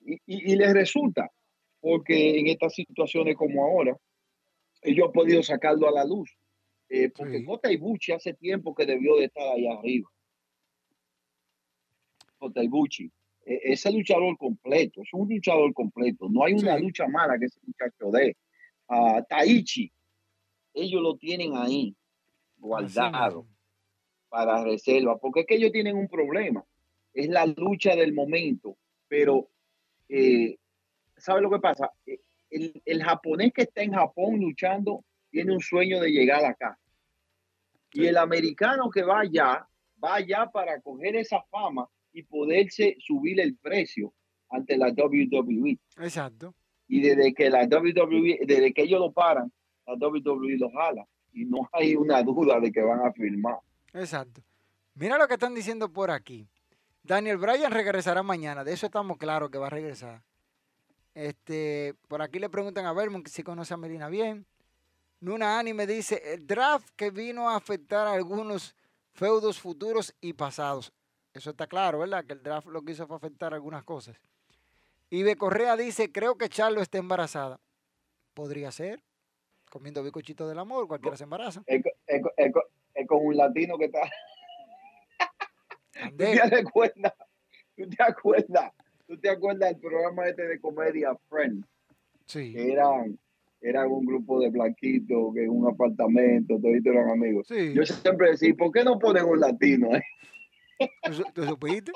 y, les resulta, porque en estas situaciones como ahora, ellos han podido sacarlo a la luz. Eh, porque Kota Ibuchi hace tiempo que debió de estar allá arriba. Kota Ibuchi. E, ese luchador completo, es un luchador completo. No hay una lucha mala que ese muchacho dé. a Taichi, ellos lo tienen ahí, guardado, para reserva, porque es que ellos tienen un problema. Es la lucha del momento, pero eh, ¿sabe lo que pasa? El, el, japonés que está en Japón luchando tiene un sueño de llegar acá. Y el americano que va allá, va allá para coger esa fama y poderse subir el precio ante la WWE. Exacto. Y desde que la WWE, desde que ellos lo paran, la WWE lo jala. Y no hay una duda de que van a firmar. Exacto. Mira lo que están diciendo por aquí. Daniel Bryan regresará mañana. De eso estamos claros que va a regresar. Este, por aquí le preguntan a Vermont si conoce a Medina bien. Nuna Anime dice, el draft que vino a afectar a algunos feudos futuros y pasados. Eso está claro, ¿verdad? Que el draft lo que hizo fue afectar algunas cosas. Ibe Correa dice, creo que Charlo está embarazada. Podría ser. Comiendo bicochito del amor, cualquiera se embaraza. Es, con un latino que está... ¿Tú te acuerdas? ¿Tú te acuerdas? ¿Tú te acuerdas del programa este de comedia Friends? Sí. Que eran, eran un grupo de blanquitos que en un apartamento, todos eran amigos. Sí. Yo siempre decía, ¿por qué no ponen un latino? Eh? ¿Tú, supiste?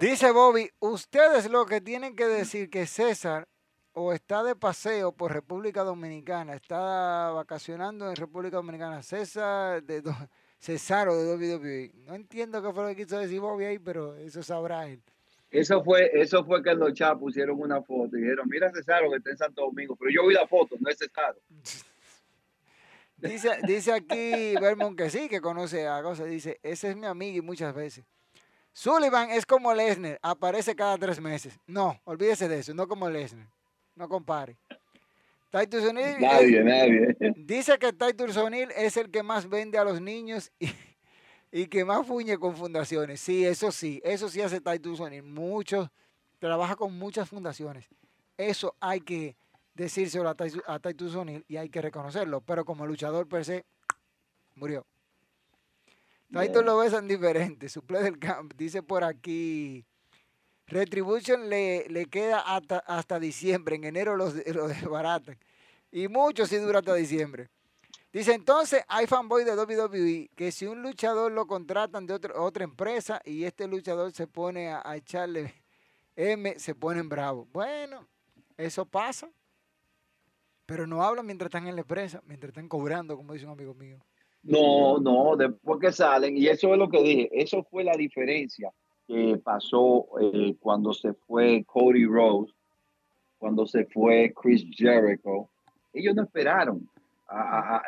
Dice Bobby, ustedes lo que tienen que decir que César o está de paseo por República Dominicana, está vacacionando en República Dominicana, César de César de WWE. No entiendo qué fue lo que quiso decir Bobby ahí, pero eso sabrá él. Eso fue, eso fue que los chavos pusieron una foto y dijeron, mira César que está en Santo Domingo, pero yo vi la foto, no es César. Dice, dice aquí Vermont que sí, que conoce a Cosa. Dice, ese es mi amigo y muchas veces. Sullivan es como Lesnar, aparece cada tres meses. No, olvídese de eso, no como Lesnar. No compare. Titus O'Neill. Nadie, nadie. Dice que Titus O'Neill es el que más vende a los niños y, y, que más fuñe con fundaciones. Sí, eso sí, eso sí hace Titus O'Neill. Muchos, trabaja con muchas fundaciones. Eso hay que, decírselo a, a Titus O'Neill y hay que reconocerlo. Pero como luchador per se, murió. Titus lo besan diferente. Suple del camp. Dice por aquí. Retribution le, le queda hasta, hasta, diciembre. En enero los, los desbaratan. Y mucho si dura hasta diciembre. Dice entonces, hay fanboy de WWE que si un luchador lo contratan de otra empresa y este luchador se pone a, a echarle M, se ponen bravos. Bueno, eso pasa. Pero no hablan mientras están en la empresa, mientras están cobrando, como dice un amigo mío. No, no, después que salen, y eso es lo que dije, eso fue la diferencia que pasó eh, cuando se fue Cody Rose, cuando se fue Chris Jericho. Ellos no esperaron,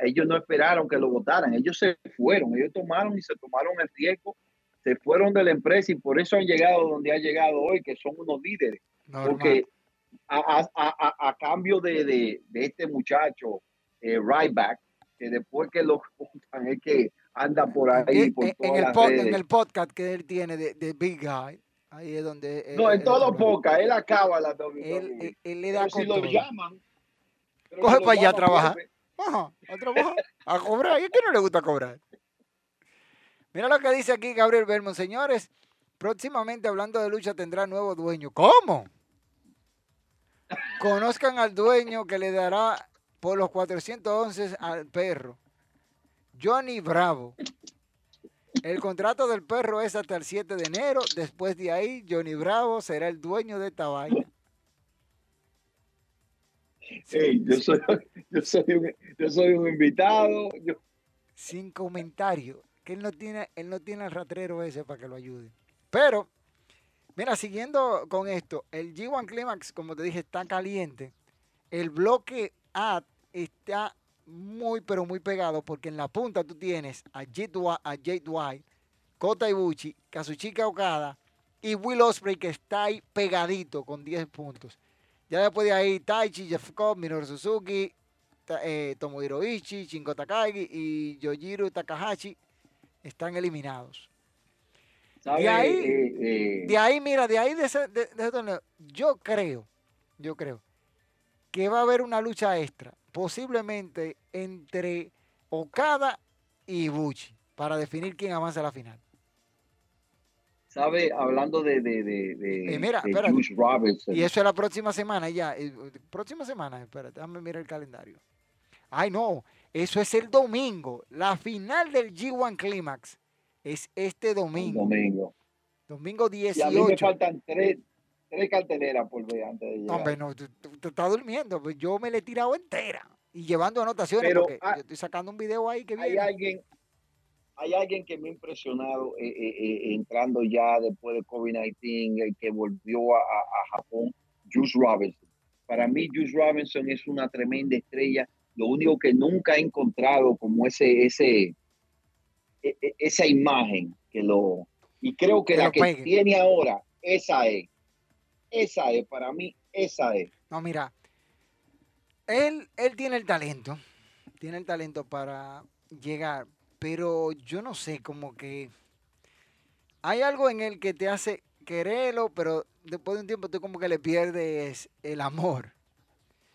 ellos no esperaron que lo votaran, ellos se fueron, ellos tomaron y se tomaron el riesgo, se fueron de la empresa y por eso han llegado donde ha llegado hoy, que son unos líderes. Porque a, cambio de, este muchacho, eh, Ryback, que después que lo juntan es que anda por ahí. en, el en, el podcast que él tiene de, Big Guy, Ahí es donde. No, él- en todo poca, él acaba la WWE. él- él le da Pero si lo llaman. Coge si lo pa' allá a trabajar. Ajá, a trabajar, a cobrar. ¿Y es que no le gusta cobrar? Mira lo que dice aquí Gabriel Belmont. Señores, próximamente hablando de lucha tendrá nuevo dueño. ¿Cómo? Conozcan al dueño que le dará por los 411 al perro. Johnny Bravo. El contrato del perro es hasta el 7 de enero. Después de ahí, Johnny Bravo será el dueño de esta vaina. Ey, yo, soy, yo, soy un, yo soy un invitado. yo- sin comentario. Que él no tiene, él no tiene el ratrero ese para que lo ayude. Pero, mira, siguiendo con esto, el G1 Climax, como te dije, está caliente. El bloque A está muy, pero muy pegado, porque en la punta tú tienes a Jade White, Kota Ibuchi, Kazuchika Okada y Will Ospreay, que está ahí pegadito con 10 puntos. Ya después de ahí, Taichi, Jeff Cobb, Minoru Suzuki, eh, Tomohiro Ishii, Shingo Takagi y Yojiro Takahashi están eliminados. ¿Sabe? De ahí- Eh, eh, De ahí, mira, de ahí de ese, de- de ese torneo, yo creo, yo creo que va a haber una lucha extra, posiblemente entre Okada y Ibuchi, para definir quién avanza a la final. ¿Sabe? Hablando de, de, de, de, Eh, mira, de espérate. Robinson. Y eso es la próxima semana ya. eh, Próxima semana, espérate, déjame mirar el calendario. Ay, no, eso es el domingo. La final del G1 Climax es este domingo. domingo. Domingo Y a mí me 18. faltan tres, tres carteleras por ver antes de llegar. Hombre, no, tú, tú- tú estás durmiendo. pues yo me la he tirado entera. Y llevando anotaciones Pero, porque ah, yo estoy sacando un video ahí que hay viene. alguien hay alguien que me ha impresionado eh, eh, eh, entrando ya después de COVID-19 el que volvió a, a- Japón Juice Robinson para mí Juice Robinson es una tremenda estrella lo único que nunca he encontrado como ese ese esa imagen que lo y creo que Que la que pegue. tiene ahora esa es esa es para mí esa es No, mira. Él, él tiene el talento. Tiene el talento para llegar. Pero yo no sé, como que hay algo en él que te hace quererlo, pero después de un tiempo tú como que le pierdes el amor.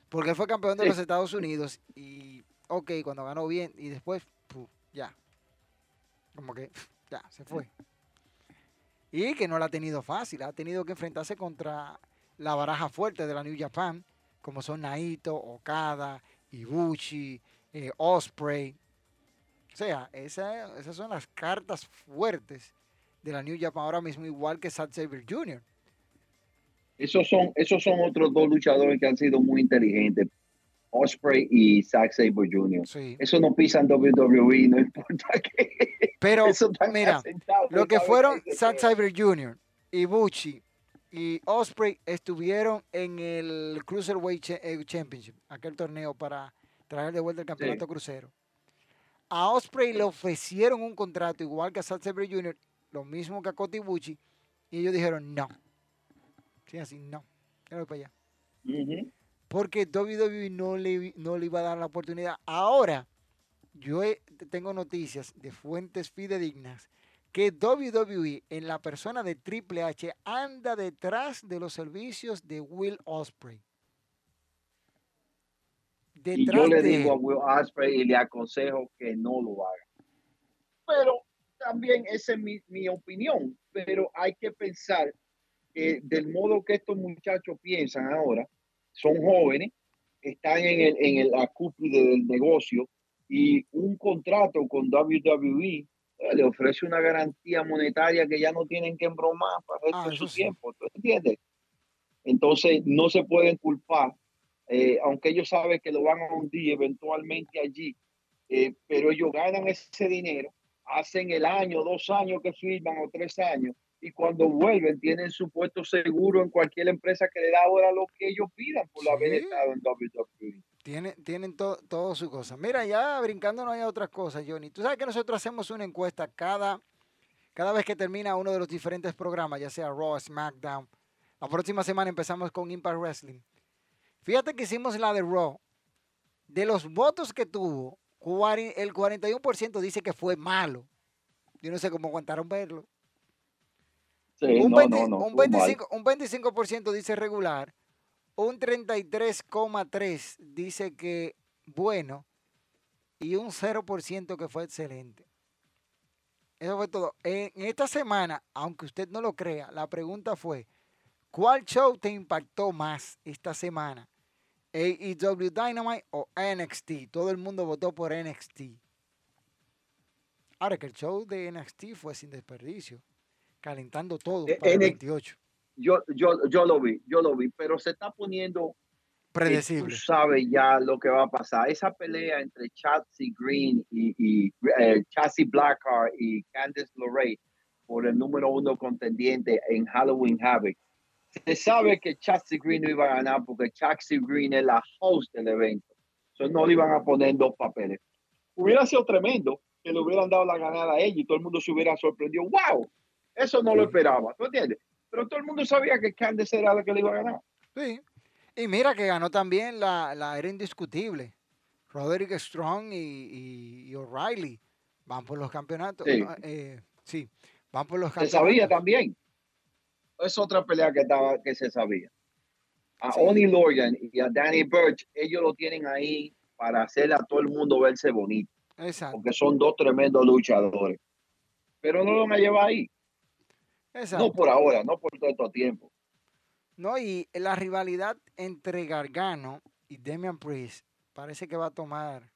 Porque él fue campeón de Sí. los Estados Unidos y, ok, cuando ganó bien y después, pu, ya. Como que, ya, se fue. Y que no la ha tenido fácil, ha tenido que enfrentarse contra la baraja fuerte de la New Japan, como son Naito, Okada, Ibushi, eh, Osprey. O sea, esa- esas son las cartas fuertes de la New Japan ahora mismo, igual que Zack Sabre Jr. Esos son, esos son otros dos luchadores que han sido muy inteligentes, Osprey y Zack Sabre Jr. Sí. Eso no pisan WWE, no importa que Pero, eso mira, lo que fueron Zack. Sabre Jr., Ibushi y Osprey estuvieron en el Cruiserweight eh, Championship, aquel torneo para traer de vuelta el campeonato crucero. A Osprey le ofrecieron un contrato igual que a Zack Sabre Jr., lo mismo que a Kota Ibushi, y ellos dijeron no. Sí, así, no. Voy para allá. Ujú. Porque WWE no le, no le iba a dar la oportunidad. Ahora, yo he- tengo noticias de fuentes fidedignas que WWE en la persona de Triple H anda detrás de los servicios de Will Osprey. Y yo le de digo a. Will Osprey y le aconsejo que no lo haga. Pero también esa es mi, mi opinión. Pero hay que pensar que del modo que estos muchachos piensan ahora, son jóvenes, están en, el, en el, la cúspide del negocio y un contrato con WWE eh, le ofrece una garantía monetaria que ya no tienen que embromar para el resto Ah, de su sí. tiempo. ¿Tú entiendes? Entonces no se pueden culpar, eh, aunque ellos saben que lo van a hundir eventualmente allí, eh, pero ellos ganan ese dinero, hacen el año, dos años que firman o tres años, y cuando vuelven tienen su puesto seguro en cualquier empresa que le da ahora lo que ellos pidan por haber Sí. estado en WWE. Tienen, tienen to- todo su cosa. Mira, ya brincando no hay otras cosas, Johnny. Tú sabes que nosotros hacemos una encuesta cada, cada vez que termina uno de los diferentes programas, ya sea Raw, SmackDown. La próxima semana empezamos con Impact Wrestling. Fíjate que hicimos la de Raw. De los votos que tuvo, el 41% dice que fue malo. Yo no sé cómo aguantaron verlo. Un, 25, un 25% dice regular, un 33,3% dice que bueno y un 0% que fue excelente. Eso fue todo. En esta semana, aunque usted no lo crea, la pregunta fue, ¿cuál show te impactó más esta semana? AEW Dynamite o NXT. Todo el mundo votó por NXT. Ahora que el show de NXT fue sin desperdicio, calentando todo eh, para el 28. Yo, yo, yo lo vi, yo lo vi, pero se está poniendo predecible. Tú sabes ya lo que va a pasar. Esa pelea entre Chelsea Green y, y eh, Blackheart y Candice LeRae por el número uno contendiente en Halloween Havoc. Se sabe que Chelsea Green no iba a ganar porque Chelsea Green es la host del evento. Entonces no le iban a poner dos papeles. Hubiera sido tremendo que le hubieran dado la ganada a ella y todo el mundo se hubiera sorprendido. ¡Wow! Eso no lo esperaba. ¿Tú entiendes? Pero todo el mundo sabía que Candice era la que le iba a ganar. Sí. Y mira que ganó también la, era indiscutible. Roderick Strong y, O'Reilly van por los campeonatos. Sí. Eh, sí, van por los campeonatos. Se sabía también. Es otra pelea que, estaba, que se sabía. A Oni Logan y a Danny Birch, ellos lo tienen ahí para hacer a todo el mundo verse bonito. Exacto. Porque son dos tremendos luchadores. Pero no lo van a llevar ahí. Exacto. No por ahora, no por todo este tiempo. No, y la rivalidad entre Gargano y Damian Priest parece que va a tomar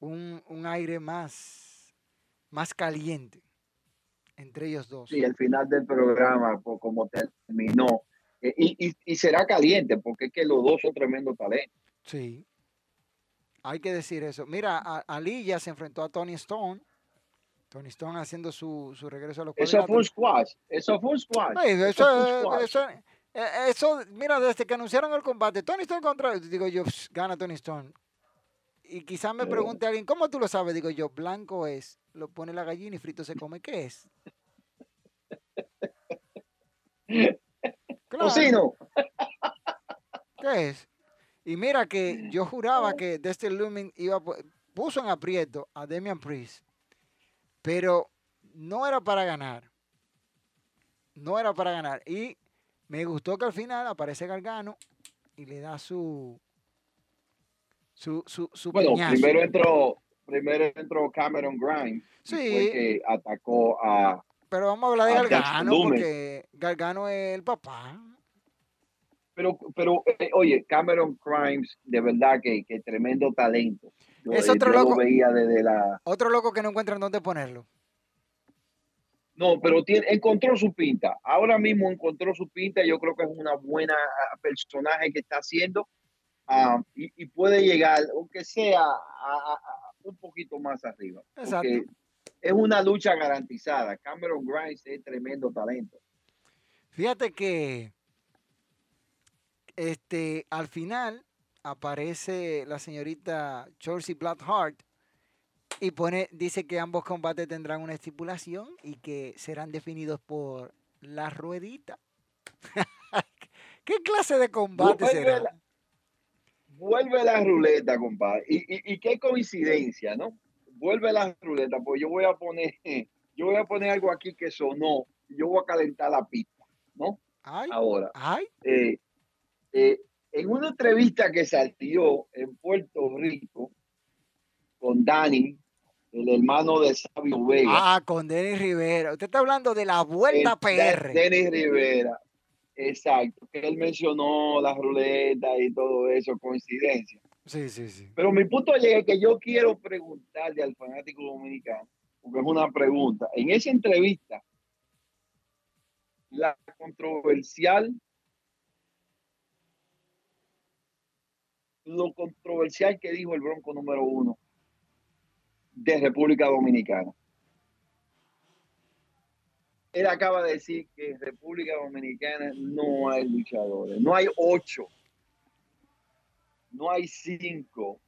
un, aire más, más caliente entre ellos dos. Sí, el final del programa, pues, como terminó, eh, y, y, será caliente, porque es que los dos son tremendo talento. Sí, hay que decir eso. Mira, Ali ya se enfrentó a Tony Stone. Tony Stone haciendo su, regreso a los Eso fue un squash. Eso fue un squash. eso, eh, eso, mira, desde que anunciaron el combate, Tony Stone contra, digo yo, gana Tony Stone. Y quizás me pregunte alguien, ¿cómo tú lo sabes? Digo yo, blanco es, lo pone la gallina y frito se come, ¿qué es? Claro. ¿Qué es? Y mira que yo juraba que Dexter Lumen iba puso en aprieto a Damian Priest, pero no era para ganar. No era para ganar. Y me gustó que al final aparece Gargano y le da su su, su, su Bueno, primero entró, primero entró Cameron Grimes. Sí. que atacó a. Pero vamos a hablar de Gargano porque Gargano es el papá. Pero, pero eh, oye, Cameron Grimes, de verdad que, que tremendo talento. Es otro loco. veía desde la... Otro loco que no encuentran dónde ponerlo. No, pero tiene, encontró su pinta. Ahora mismo encontró su pinta. Yo creo que es una buena ah, personaje que está haciendo ah, y, puede llegar, aunque sea un poquito más arriba. Exacto. Es una lucha garantizada. Cameron Grimes es tremendo talento. Fíjate que este, al final aparece la señorita Chelsea Blackheart y pone, dice que ambos combates tendrán una estipulación y que serán definidos por la ruedita. ¿Qué clase de combate será? vuelve la ruleta, compadre. Y, qué coincidencia, ¿no? Vuelve la ruleta, pues yo voy a poner, yo voy a poner algo aquí que sonó. Yo voy a calentar la pista, ¿no? Ahora. Eh, eh, en una entrevista que salió en Puerto Rico con Dani, el hermano de Sabio Vega. Ah, con Denis Rivera. Usted está hablando de la vuelta PR. Denis Rivera. Exacto. Que él mencionó las ruletas y todo eso, coincidencia. Sí, sí, sí. Pero mi punto es que yo quiero preguntarle al fanático dominicano, porque es una pregunta. En esa entrevista, la controversial, lo controversial que dijo el Bronco número uno de República Dominicana. Él acaba de decir que en República Dominicana no hay luchadores, no hay ocho, no hay cinco.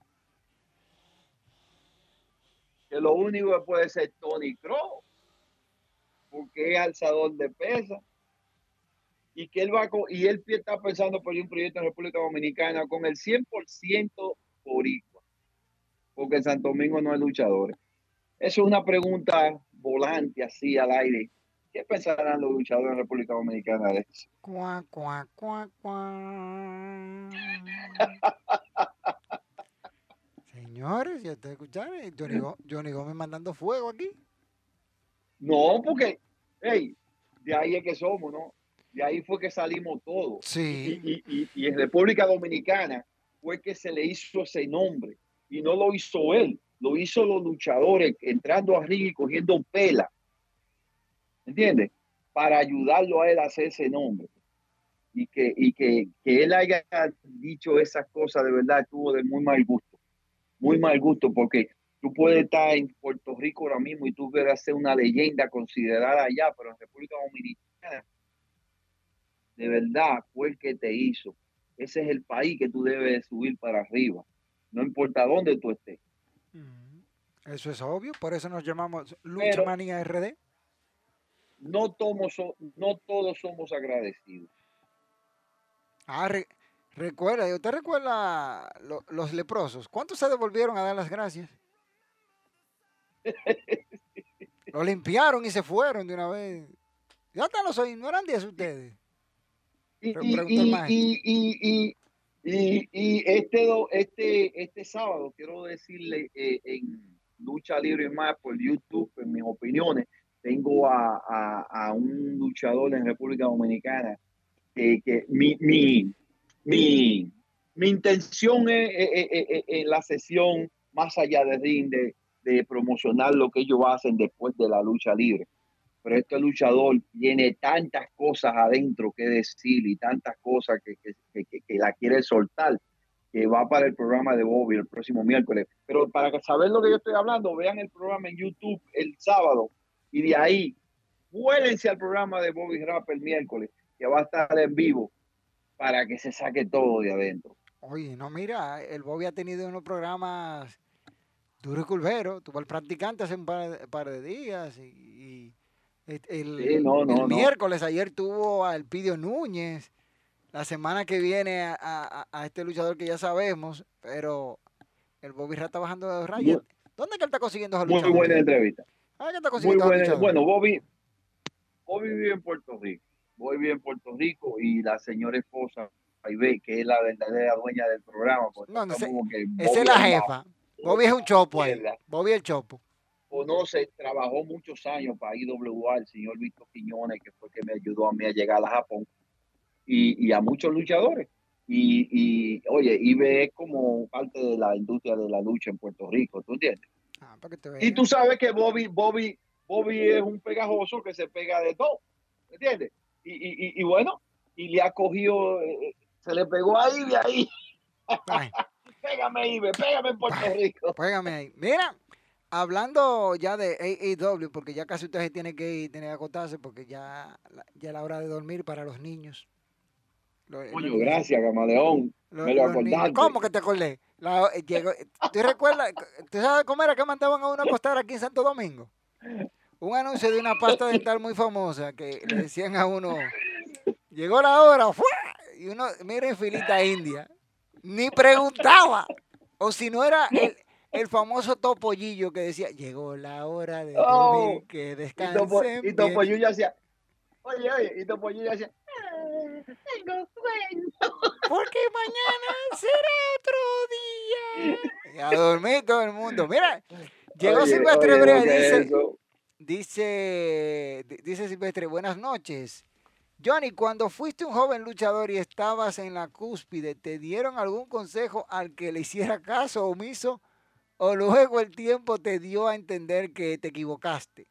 Que lo único que puede ser Tony Crow, porque es alzador de pesa. Y que él va y él está pensando por un proyecto en República Dominicana con el 100% boricua porque en Santo Domingo no hay luchadores? Eso es una pregunta volante así al aire ¿Qué pensarán los luchadores de República Dominicana de eso? Cuá, cuá, cuá, cuá. Señores, ya te escucharon. Johnny, Go- Johnny Gómez mandando fuego aquí. No, porque, hey, de ahí es que somos, ¿no? De ahí fue que salimos todos. Sí. Y, y- y- y en República Dominicana fue que se le hizo ese nombre. Y no lo hizo él, lo hizo los luchadores entrando arriba y cogiendo pela. ¿Entiendes? Para ayudarlo a él a hacer ese nombre. Y que, y que, que él haya dicho esas cosas de verdad estuvo de muy mal gusto. Muy mal gusto porque tú puedes estar en Puerto Rico ahora mismo y tú quieras ser una leyenda considerada allá, pero en República Dominicana, de verdad, fue el que te hizo. Ese es el país que tú debes subir para arriba, no importa dónde tú estés. Mm, Eso es obvio, por eso nos llamamos Lucha Pero- Manía RD. No, todos so- no todos somos agradecidos. Ah, re- recuerda, ¿usted recuerda lo- los leprosos? ¿Cuántos se devolvieron a dar las gracias? Lo limpiaron y se fueron de una vez. Ya están los oídos, no eran 10 ustedes. Y, y- y- y- este, este, este sábado, quiero decirle, eh, en Lucha Libre y más por YouTube, en mis opiniones, tengo a, a- a un luchador en República Dominicana que, que mi, mi, mi, mi intención es, es- es- es- es- en la sesión, más allá de ring, de, de promocionar lo que ellos hacen después de la lucha libre pero este luchador tiene tantas cosas adentro que decir y tantas cosas que, que, que- que- la quiere soltar, que va para el programa de Bobby el próximo miércoles. Pero para saber lo que yo estoy hablando, vean el programa en YouTube el sábado y de ahí, vuélense al programa de Bobby Rap el miércoles, que va a estar en vivo para que se saque todo de adentro. Oye, no, mira, el Bobby ha tenido unos programas duro y curvero. Tuvo el practicante hace un par de, días y el, el- Sí, no, no, el no. miércoles ayer tuvo al Pidio Núñez. La semana que viene a, a- a este luchador que ya sabemos, pero el Bobby Rat está bajando de. Muy- ¿Dónde es que él está consiguiendo esos Muy buena entrevista. ¿Dónde es está Muy consiguiendo buena. Bueno, Bobby, Bobby vive en Puerto Rico. Bobby vive en Puerto Rico y la señora esposa, ve que es la verdadera dueña del programa. porque No, no, que Esa es la jefa. Bobby es un chopo ahí. Bobby el chopo. Conoce, trabajó muchos años para IWA, el señor Víctor Quiñones, que fue que me ayudó a mí a llegar a Japón, y, y a muchos luchadores. Y, y, oye, IBE es como parte de la industria de la lucha en Puerto Rico, ¿tú entiendes? Ah, Y tú sabes que Bobby, Bobby, Bobby es un pegajoso que se pega de todo, ¿entiendes? Y, y, y, bueno, y le ha cogido, eh, se le pegó ahí de ahí. Pégame, Ibe, pégame en Puerto Rico. Póngame ahí. Mira, hablando ya de AEW, porque ya casi usted se tiene que ir, tiene que acotarse, porque ya, ya es la hora de dormir para los niños. Lo- los Coño, niños- gracias, Camaleón. los- me lo los acordaste. ¿Cómo que te acordé? La- eh, llegó- ¿Tú recuerdas? ¿Tú sabes cómo era que mandaban a uno a acostar aquí en Santo Domingo? Un anuncio de una pasta dental muy famosa que le decían a uno, llegó la hora, ¡fua! y uno, mira en filita india, ni preguntaba. O si no era el, el famoso topollillo que decía, llegó la hora de Oh, dormir, que Y descansen Topo, y bien". Topollillo hacía, oye, oye, y Topollillo hacía, "Ah, tengo sueño. Porque mañana será otro día. Y a dormir todo el mundo. Mira, llegó Oye, Silvestre oye, Brea dice, dice, di- dice Silvestre, buenas noches. Johnny, cuando fuiste un joven luchador y estabas en la cúspide, ¿te dieron algún consejo al que le hiciera caso omiso? ¿O luego el tiempo te dio a entender que te equivocaste?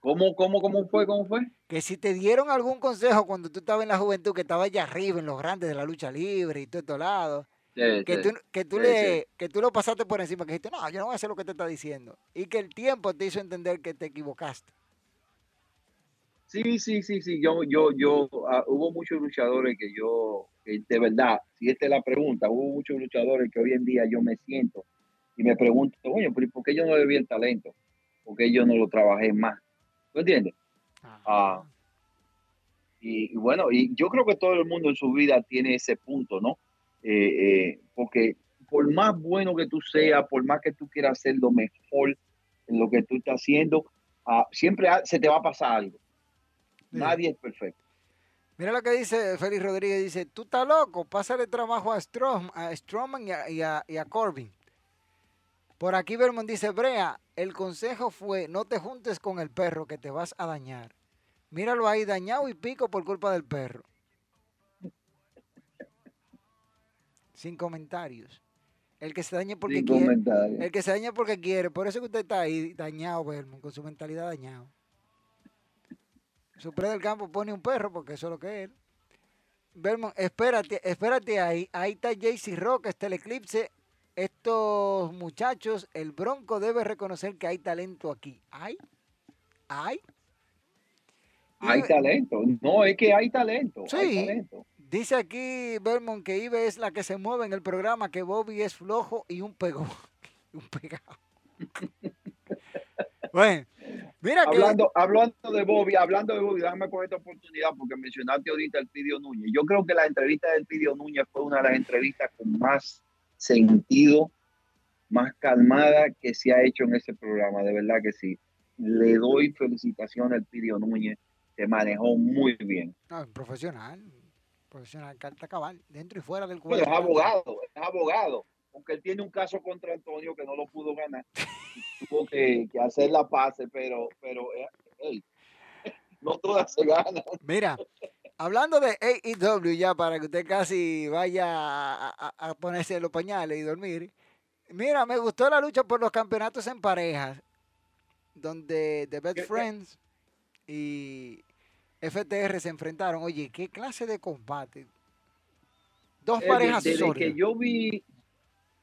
¿Cómo, cómo, cómo fue, cómo fue? Que si te dieron algún consejo cuando tú estabas en la juventud, que estabas allá arriba, en los grandes de la lucha libre y todo estos lados, Sí, que sí. tú, que tú sí, le que tú lo pasaste por encima, que dijiste, no, yo no voy a hacer lo que te está diciendo. Y que el tiempo te hizo entender que te equivocaste. Sí, sí, sí, sí. Yo, yo, yo, ah, hubo muchos luchadores que yo, que de verdad, si esta es la pregunta, hubo muchos luchadores que hoy en día yo me siento y me pregunto, oye, pero ¿y ¿por qué yo no le vi el talento? ¿Por qué yo no lo trabajé más? ¿Tú entiendes? Ah. Y, y bueno, y yo creo que todo el mundo en su vida tiene ese punto, ¿no? Eh, eh, porque por más bueno que tú seas, por más que tú quieras hacer lo mejor en lo que tú estás haciendo, ah, siempre se te va a pasar algo. Sí. Nadie es perfecto. Mira lo que dice Félix Rodríguez, dice, tú estás loco, pásale trabajo a, Strom, a Stroman y a, y a- y a Corbin. Por aquí Vermont dice, Brea, el consejo fue, no te juntes con el perro que te vas a dañar. Míralo ahí, dañado y pico por culpa del perro. Sin comentarios. El que se dañe porque Sin quiere. El que se daña porque quiere. Por eso que usted está ahí dañado, Vermont, con su mentalidad dañado. Su pre del campo pone un perro porque eso es lo que es él. Vermont, espérate, espérate ahí. Ahí está JC Rock, está el eclipse. Estos muchachos, el Bronco debe reconocer que hay talento aquí. ¿Hay? ¿Hay? Hay Ibe- talento. No, es que hay talento. Hay Sí. talento. Dice aquí Vermont que Ibe es la que se mueve en el programa, que Bobby es flojo y un pegón. un pegado. bueno, mira que... Hablando, hablando de Bobby, hablando de Bobby, déjame coger esta oportunidad porque mencionaste ahorita el Pidio Núñez. Yo creo que la entrevista del Pidio Núñez fue una de las entrevistas con más sentido, más calmada que se ha hecho en ese programa. De verdad que sí. Le doy felicitaciones al Pidio Núñez. Se manejó muy bien. No, profesional. Profesional, carta cabal, dentro y fuera del Bueno, cuadro. es abogado, es abogado. Aunque él tiene un caso contra Antonio que no lo pudo ganar. Tuvo que, que hacer la paz, pero, pero eh, hey, no todas se ganan. Mira, hablando de AEW ya para que usted casi vaya a, a- a ponerse los pañales y dormir. Mira, me gustó la lucha por los campeonatos en parejas, donde The Best. Friends y FTR se enfrentaron. Oye, qué clase de combate. Dos Eh, parejas desde sólidas. que yo vi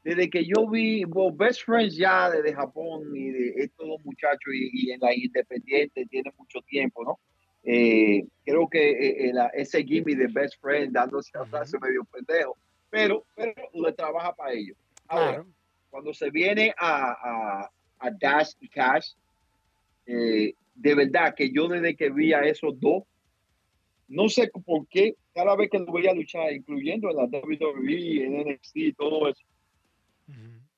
desde que yo vi bueno, Best Friends ya desde Japón y de estos dos muchachos y, y en la independiente tiene mucho tiempo, ¿no? Eh, creo que eh, eh, la- ese gimme de Best Friend dándose a darse medio pendejo, pero, pero le trabaja para ellos. Ahora, Claro. cuando se viene a, a, a Dash y Cash, eh, de verdad que yo desde que vi a esos dos, no sé por qué, cada vez que los voy a luchar, incluyendo en la WWE, en NXT y todo eso,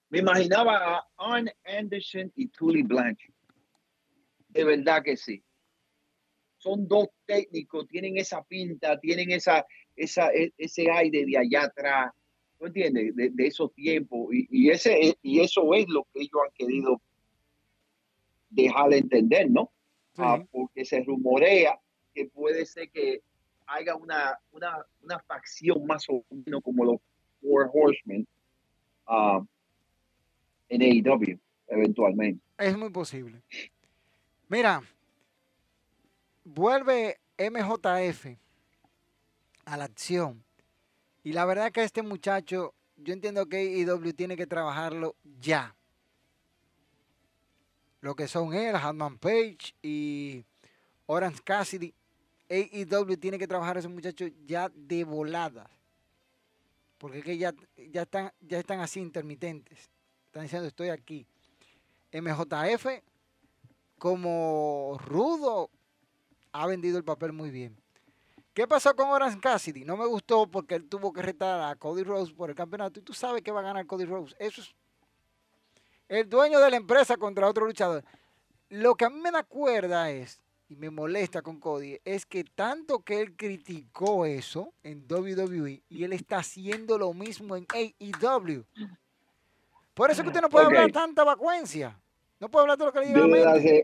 Me imaginaba a Arn Anderson y Tully Blanchard. De verdad que sí. Son dos técnicos, tienen esa pinta, tienen esa, esa, e- ese aire de allá atrás, ¿tú entiendes? De, de esos tiempos. Y, y ese, y eso es lo que ellos han querido dejar de entender, ¿no? Sí. Ah, porque se rumorea que puede ser que haya una, una, una facción más o menos como los Four Horsemen en AEW, eventualmente. Es muy posible. Mira, vuelve MJF a la acción. Y la verdad que este muchacho, yo entiendo que AEW tiene que trabajarlo ya. Lo que son él, Hatman Page y Orange Cassidy. AEW tiene que trabajar a esos muchachos ya de volada. Porque es que ya, ya, están, ya están así intermitentes. Están diciendo estoy aquí. MJF como rudo ha vendido el papel muy bien. ¿Qué pasó con Orange Cassidy? No me gustó porque él tuvo que retar a Cody Rhodes por el campeonato y tú sabes que va a ganar Cody Rhodes. Eso es el dueño de la empresa contra otro luchador. Lo que a mí me da cuerda es, y me molesta con Cody, es que tanto que él criticó eso en WWE y él está haciendo lo mismo en AEW. Por eso es que usted no puede Ok. hablar tanta vacuencia. No puede hablar de lo que le llega a la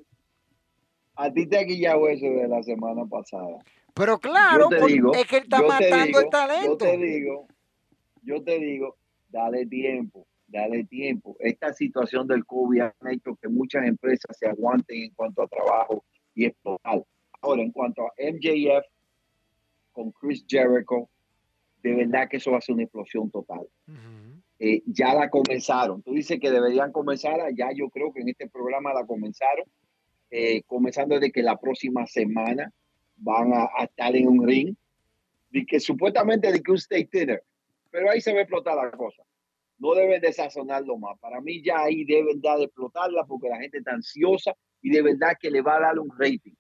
a ti te ha guillado eso de la semana pasada. Pero claro, digo, es que él está matando digo, el talento. Yo te digo, yo te digo, dale tiempo, dale tiempo. Esta situación del COVID ha hecho que muchas empresas se aguanten en cuanto a trabajo y es total. Ahora, en cuanto a MJF con Chris Jericho, de verdad que eso va a ser una explosión total. Ujú. Eh, ya la comenzaron. Tú dices que deberían comenzar, ya yo creo que en este programa la comenzaron, eh, comenzando de que la próxima semana van a, a estar en un ring, de que supuestamente de que un state dinner, pero ahí se va a explotar la cosa. No deben de sazonarlo más. Para mí ya ahí deben de explotarla porque la gente está ansiosa y de verdad que le va a dar un rating.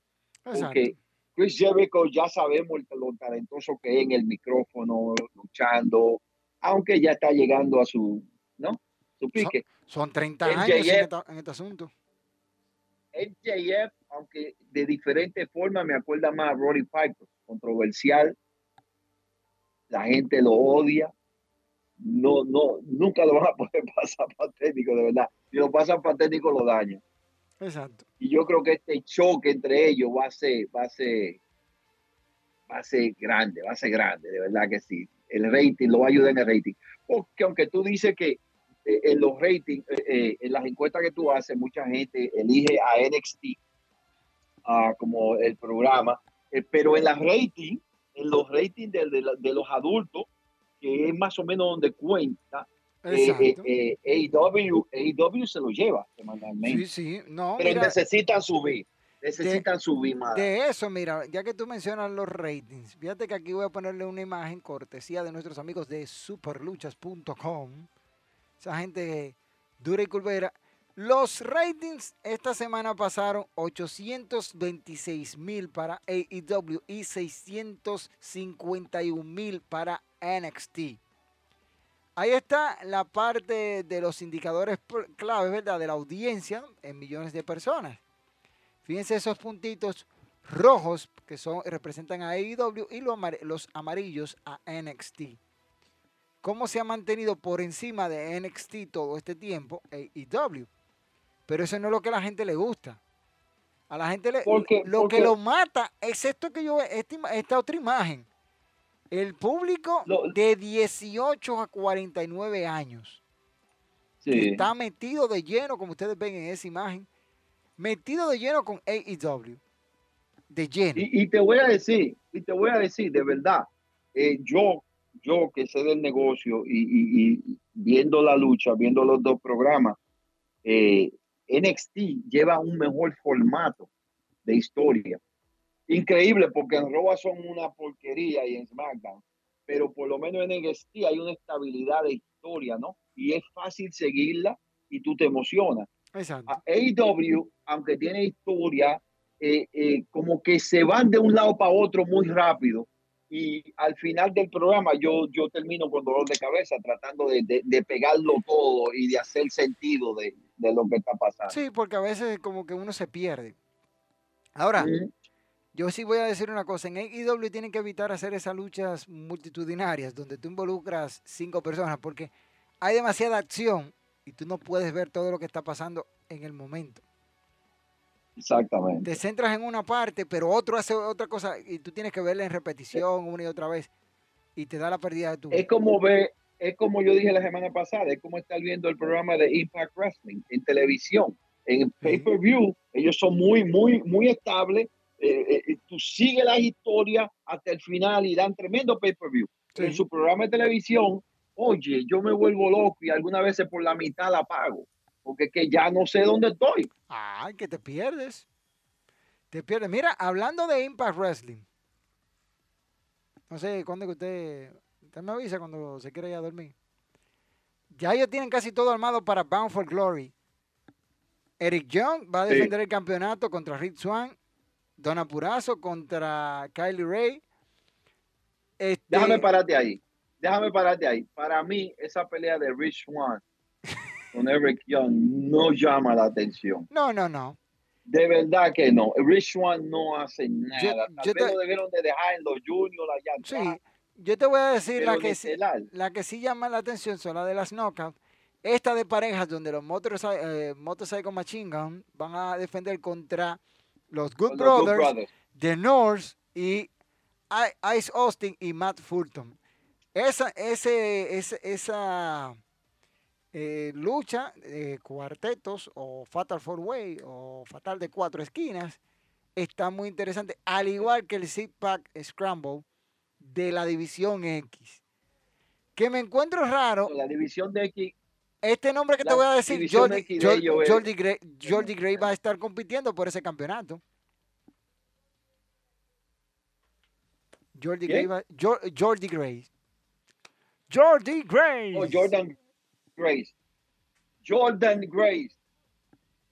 Exacto. Porque Chris Jericho ya sabemos lo talentoso que es en el micrófono, luchando, aunque ya está llegando a su, ¿no? Su pique. Son 30 MJF. años en, esta- en este asunto. MJF, aunque de diferente forma me acuerda más a Roddy Piper, controversial, la gente lo odia, no, no, nunca lo van a poder pasar patético, de verdad. Si lo pasan patético, lo dañan. Exacto. Y yo creo que este choque entre ellos va a ser, va a ser, va a ser grande, va a ser grande, de verdad que sí. El rating lo va a ayudar en el rating. Porque aunque tú dices que eh, en los ratings, eh, eh, en las encuestas que tú haces, mucha gente elige a NXT ah, como el programa, pero en las ratings, en los ratings de los adultos, que es más o menos donde cuenta, eh, eh, eh AEW, se lo lleva semanalmente. Sí, sí, no. Pero necesitan subir. Necesitan subir más. De eso, mira, ya que tú mencionas los ratings, fíjate que aquí voy a ponerle una imagen cortesía de nuestros amigos de superluchas.com. Esa gente dura y culvera. Los ratings esta semana pasaron 826 mil para AEW y 651 mil para NXT. Ahí está la parte de los indicadores claves, ¿verdad? De la audiencia en millones de personas. Fíjense esos puntitos rojos que son, representan a AEW y los amarillos a NXT. ¿Cómo se ha mantenido por encima de NXT todo este tiempo AEW? Pero eso no es lo que a la gente le gusta. A la gente le, lo que lo mata es esto que yo, esta otra imagen. El público de 18 a 49 años está metido de lleno, como ustedes ven en esa imagen, metido de lleno con AEW. De lleno. Y, te voy a decir, y te voy a decir, de verdad, eh, yo, yo que sé del negocio y, viendo la lucha, viendo los dos programas, eh, NXT lleva un mejor formato de historia increíble porque en Raw son una porquería y en SmackDown, pero por lo menos en NXT hay una estabilidad de historia, ¿no? Y es fácil seguirla y tú te emocionas. Exacto. A AEW, aunque tiene historia, eh, eh, como que se van de un lado para otro muy rápido. Y al final del programa yo, yo termino con dolor de cabeza tratando de, de, pegarlo todo y de hacer sentido de, de, lo que está pasando. Sí, porque a veces como que uno se pierde. Ahora, yo sí voy a decir una cosa, en AEW tienen que evitar hacer esas luchas multitudinarias donde tú involucras cinco personas porque hay demasiada acción y tú no puedes ver todo lo que está pasando en el momento. Exactamente. Te centras en una parte, pero otro hace otra cosa y tú tienes que verla en repetición una y otra vez y te da la pérdida de tu Es como ver, es como yo dije la semana pasada, es como estar viendo el programa de Impact Wrestling en televisión, en pay-per-view, ellos son muy, muy, muy estables eh, eh, eh, tú sigues la historia hasta el final y dan tremendo pay-per-view. En su programa de televisión, oye, yo me vuelvo loco y algunas veces por la mitad la pago, porque que ya no sé dónde estoy. Ay, que te pierdes. Te pierdes. Mira, hablando de Impact Wrestling, no sé cuándo que usted, usted me avisa cuando se quiera ir a dormir. Ya ellos tienen casi todo armado para Bound for Glory. Eric Young va a defender el campeonato contra Rick Swan Don Apurazo contra Kylie Ray. Este Déjame pararte ahí. Déjame pararte ahí. Para mí, esa pelea de Rich One con Eric Young no llama la atención. No, no, no. De verdad que no. Rich One no hace nada. Tal vez lo debieron de dejar en los juniors allá Sí, yo te voy a decir la que, sí, la que sí llama la atención son las de las knockouts. Esta de parejas donde los Motorcycle, eh, Machine Gun van a defender contra los Good, Brothers, The North y Ice Austin y Matt Fulton. Esa, ese, esa eh, lucha de cuartetos o Fatal Four Way o Fatal de cuatro esquinas está muy interesante, al igual que el Six Pack Scramble de la División X. Que me encuentro raro. La División de X este nombre que te voy a decir, Jordi, Gray, va a estar compitiendo por ese campeonato. Jordi Gray, Jordi Gray. Jordi Gray. Oh, Jordan Grace. Jordan Grace.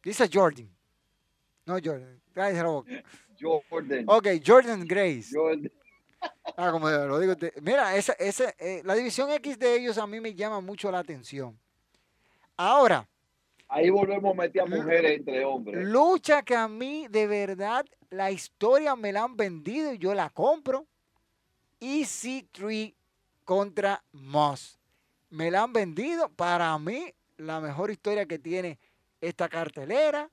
Dice Jordan. No, Jordan. Jordan. Ok, Jordan Grace. Jordan. Ah, como lo digo. mira, esa, eh, la división X de ellos a mí me llama mucho la atención. Ahora. Ahí volvemos a meter a mujeres entre hombres. Lucha que a mí, de verdad, la historia me la han vendido y yo la compro. EC3 contra Moss. Me la han vendido. Para mí, la mejor historia que tiene esta cartelera,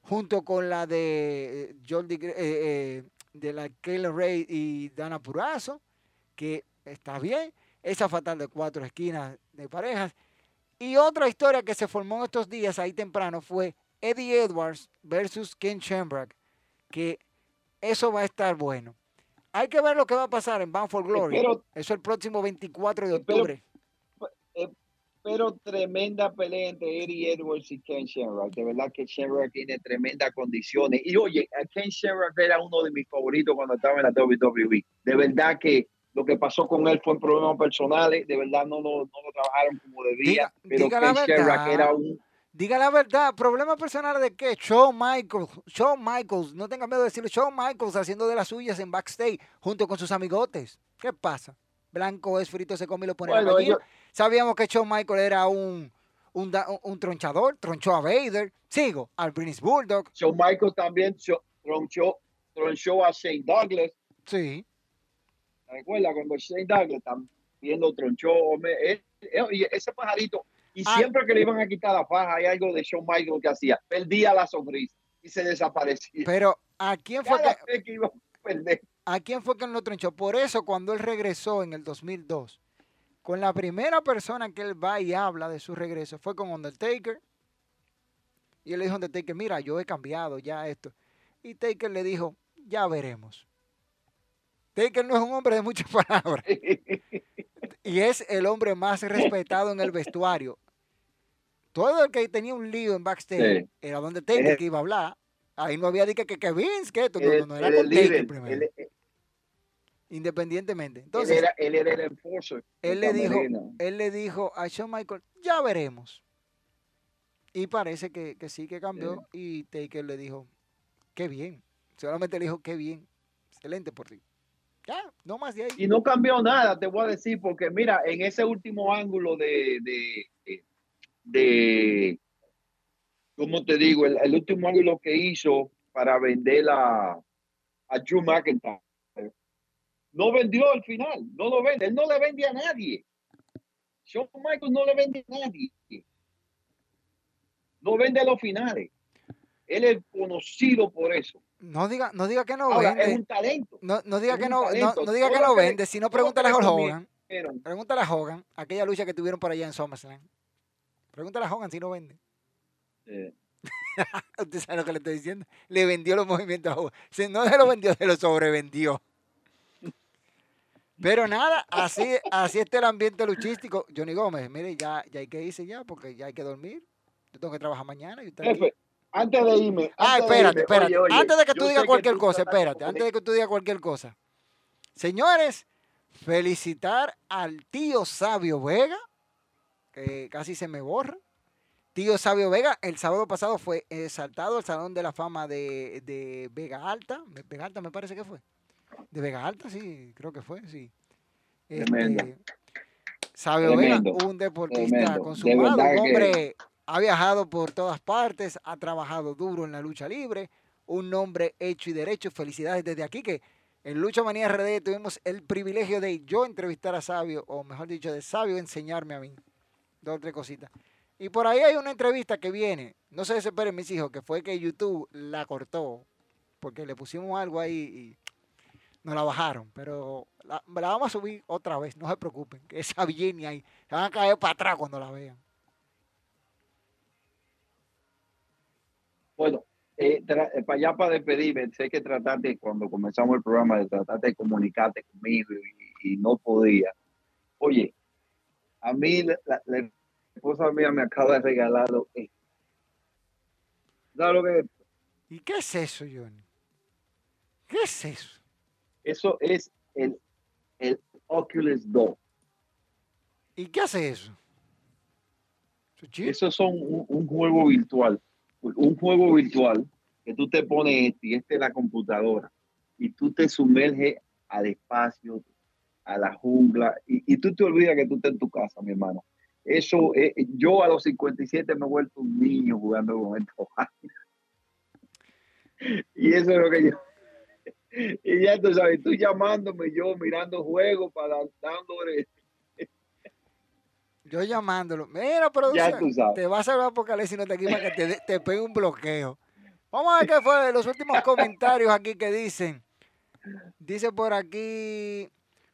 junto con la de eh, Jordi, eh, eh, de la Kayla Ray y Dana Purazo, que está bien. Esa fatal de cuatro esquinas de parejas. Y otra historia que se formó en estos días ahí temprano fue Eddie Edwards versus Ken Shamrock, que eso va a estar bueno. Hay que ver lo que va a pasar en Bound for Glory. eso es el próximo 24 de octubre. Eh, pero, tremenda pelea entre Eddie Edwards y Ken Shamrock. De verdad que Shamrock tiene tremendas condiciones. Y oye, Ken Shamrock era uno de mis favoritos cuando estaba en la WWE. De verdad que lo que pasó con él fue un problema personal, de verdad no, no, no lo trabajaron como debía, pero diga Sherrock era un... Diga la verdad, problema personal de qué? Shawn Michaels, Shawn Michaels, no tenga miedo de decirlo, Shawn Michaels haciendo de las suyas en backstage junto con sus amigotes. ¿Qué pasa? Blanco es frito, se come y lo pone bueno, a Sabíamos que Shawn Michaels era un, un, un, tronchador, tronchó a Vader. Sigo, al British Bulldog. Shawn Michaels también tronchó, tronchó a Shane Douglas. Sí. Recuerda cuando Shane Douglas viendo tronchó, y ese pajarito, y ah. siempre que le iban a quitar la faja, hay algo de Shawn Michaels que hacía, perdía la sonrisa y se desaparecía. Pero ¿a quién fue que, ¿A quién fue que lo tronchó? Por eso cuando él regresó en el 2002, con la primera persona que él va y habla de su regreso fue con Undertaker. Y él le dijo a Undertaker, mira, yo he cambiado ya esto. Y Taker le dijo, ya veremos. Taker no es un hombre de muchas palabras. y es el hombre más respetado en el vestuario. Todo el que tenía un lío en backstage era donde Taker que iba a hablar. Ahí no había dicho que, que Vince, que esto, no, no, era con Taker primero. Independientemente. Entonces, él era, el enforcer. Él le, dijo, él le dijo a Shawn Michael, ya veremos. Y parece que, que sí que cambió. Y Taker le dijo, qué bien. Solamente le dijo, qué bien. Excelente por ti. No. Y no cambió nada, te voy a decir, porque mira, en ese último ángulo de, de, de, ¿cómo te digo? El, último ángulo que hizo para vender a, a Drew McIntyre. No vendió al final, no lo vende, él no le vende a nadie. Shawn Michaels no le vende a nadie. No vende a los finales. Él es conocido por eso. No diga, no diga que no vende. Es un talento. No, no diga que no, no, diga que no vende, sino pregúntale a Hogan. Pregúntale a Hogan, aquella lucha que tuvieron por allá en SummerSlam. Pregúntale a Hogan si no vende. Usted sabe lo que le estoy diciendo. Le vendió los movimientos a Hogan. Si no se lo vendió, se lo sobrevendió. Pero nada, así, así está el ambiente luchístico. Johnny Gómez, mire, ya, ya hay que irse ya porque ya hay que dormir. Yo tengo que trabajar mañana y usted antes de irme. Ah, espérate, espérate. antes de que tú digas cualquier cosa, espérate. Antes de que tú digas cualquier cosa. Señores, felicitar al tío Sabio Vega, que casi se me borra. Tío Sabio Vega, el sábado pasado fue exaltado al Salón de la Fama de, Vega Alta. Vega Alta me parece que fue. De Vega Alta, sí, creo que fue, sí. Este, Sabio Vega, un deportista consumado, un hombre ha viajado por todas partes, ha trabajado duro en la lucha libre, un nombre hecho y derecho. Felicidades desde aquí que en Lucha Manía RD tuvimos el privilegio de yo entrevistar a Sabio, o mejor dicho, de Sabio enseñarme a mí. Dos o tres cositas. Y por ahí hay una entrevista que viene, no se desesperen mis hijos, que fue que YouTube la cortó, porque le pusimos algo ahí y nos la bajaron, pero la, vamos a subir otra vez, no se preocupen, que esa viene ahí, se van a caer para atrás cuando la vean. Bueno, eh, eh, para allá para despedirme, sé que trataste cuando comenzamos el programa de tratar de comunicarte conmigo y, no podía. Oye, a mí la, esposa mía me acaba de regalar lo que... lo que ¿Y qué es eso, Johnny? ¿Qué es eso? Eso es el, el Oculus 2. ¿Y qué hace eso? Eso son un juego virtual un juego virtual que tú te pones este y este es la computadora y tú te sumerges al espacio, a la jungla y, tú te olvidas que tú estás en tu casa, mi hermano. Eso, eh, yo a los 57 me he vuelto un niño jugando con esto. y eso es lo que yo. Y ya tú sabes, tú llamándome, yo mirando juegos para dándole. Yo llamándolo. Mira, pero te vas a ver Apocalipsis y no te aquí que te, te pegue un bloqueo. Vamos a ver qué fue los últimos comentarios aquí que dicen. Dice por aquí,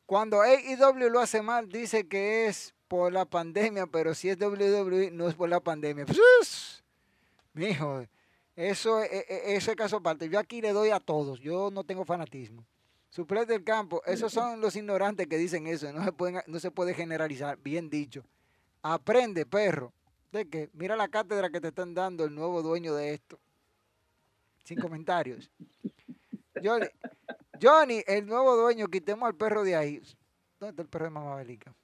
cuando AEW lo hace mal, dice que es por la pandemia, pero si es WWE no es por la pandemia. Pues, mijo, eso, e, e, eso es caso aparte. Yo aquí le doy a todos, yo no tengo fanatismo. Suplente del campo, esos son los ignorantes que dicen eso, no se, pueden, no se puede generalizar, bien dicho. Aprende, perro, de que mira la cátedra que te están dando el nuevo dueño de esto. Sin comentarios. Johnny, Johnny, el nuevo dueño, quitemos al perro de ahí. ¿Dónde está el perro de Mamá Belica?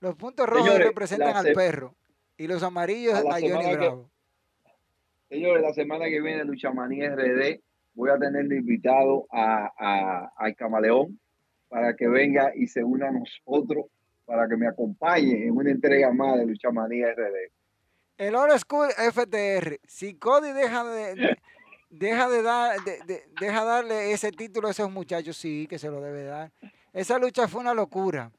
Los puntos rojos representan al perro y los amarillos a, Johnny Bravo. señores, la semana que viene Lucha Manía RD voy a tener invitado a, a, al Camaleón para que venga y se una a nosotros para que me acompañe en una entrega más de Lucha Manía RD. El Old School FTR. Si Cody deja de, deja de dar, de, deja darle ese título a esos muchachos, sí, que se lo debe dar. Esa lucha fue una locura.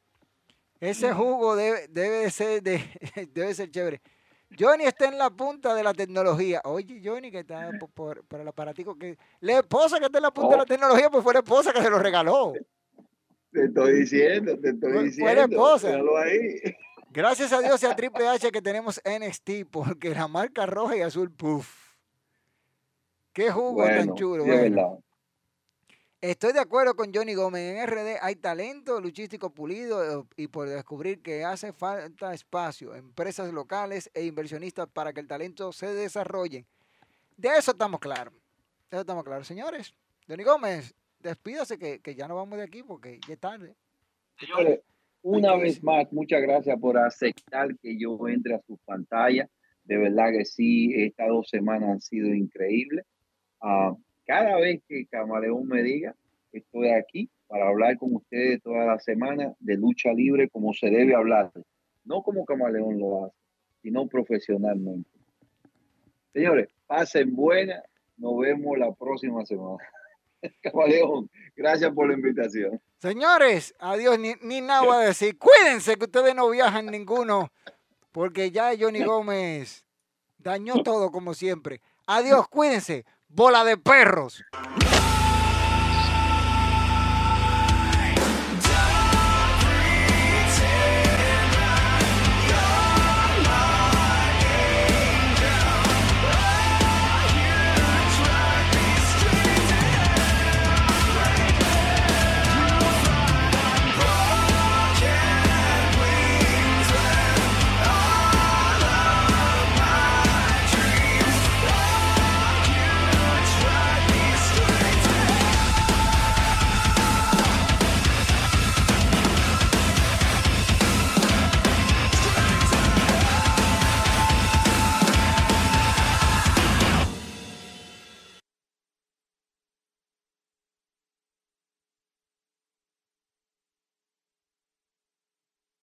Ese jugo debe, debe, ser, de, debe ser chévere. Johnny está en la punta de la tecnología. Oye, Johnny, que está por, el aparatico que. La esposa que está en la punta de la oh. tecnología, pues fue la esposa que se lo regaló. Te estoy diciendo, te estoy diciendo. Fue la esposa. Gracias a Dios y a Triple H que tenemos NXT, porque la marca roja y azul, puff. Qué jugo tan chulo. Estoy de acuerdo con Johnny Gómez. En RD hay talento luchístico pulido eh, y por descubrir que hace falta espacio, empresas locales e inversionistas para que el talento se desarrolle. De eso estamos claros. De eso estamos claros. Señores, Johnny Gómez, despídase que, ya no vamos de aquí porque ya es tarde. Señores, una vez más, muchas gracias por aceptar que yo entre a su pantalla. De verdad que sí, estas dos semanas han sido increíbles. Ah, cada vez que Camaleón me diga, estoy aquí para hablar con ustedes toda la semana de lucha libre como se debe hablar. No como Camaleón lo hace, sino profesionalmente. Señores, pasen buena. Nos vemos la próxima semana. Camaleón, gracias por la invitación. Señores, adiós, ni, ni nada a decir. Cuídense que ustedes no viajan ninguno, porque ya Johnny Gómez dañó todo como siempre. Adiós, cuídense bola de perros.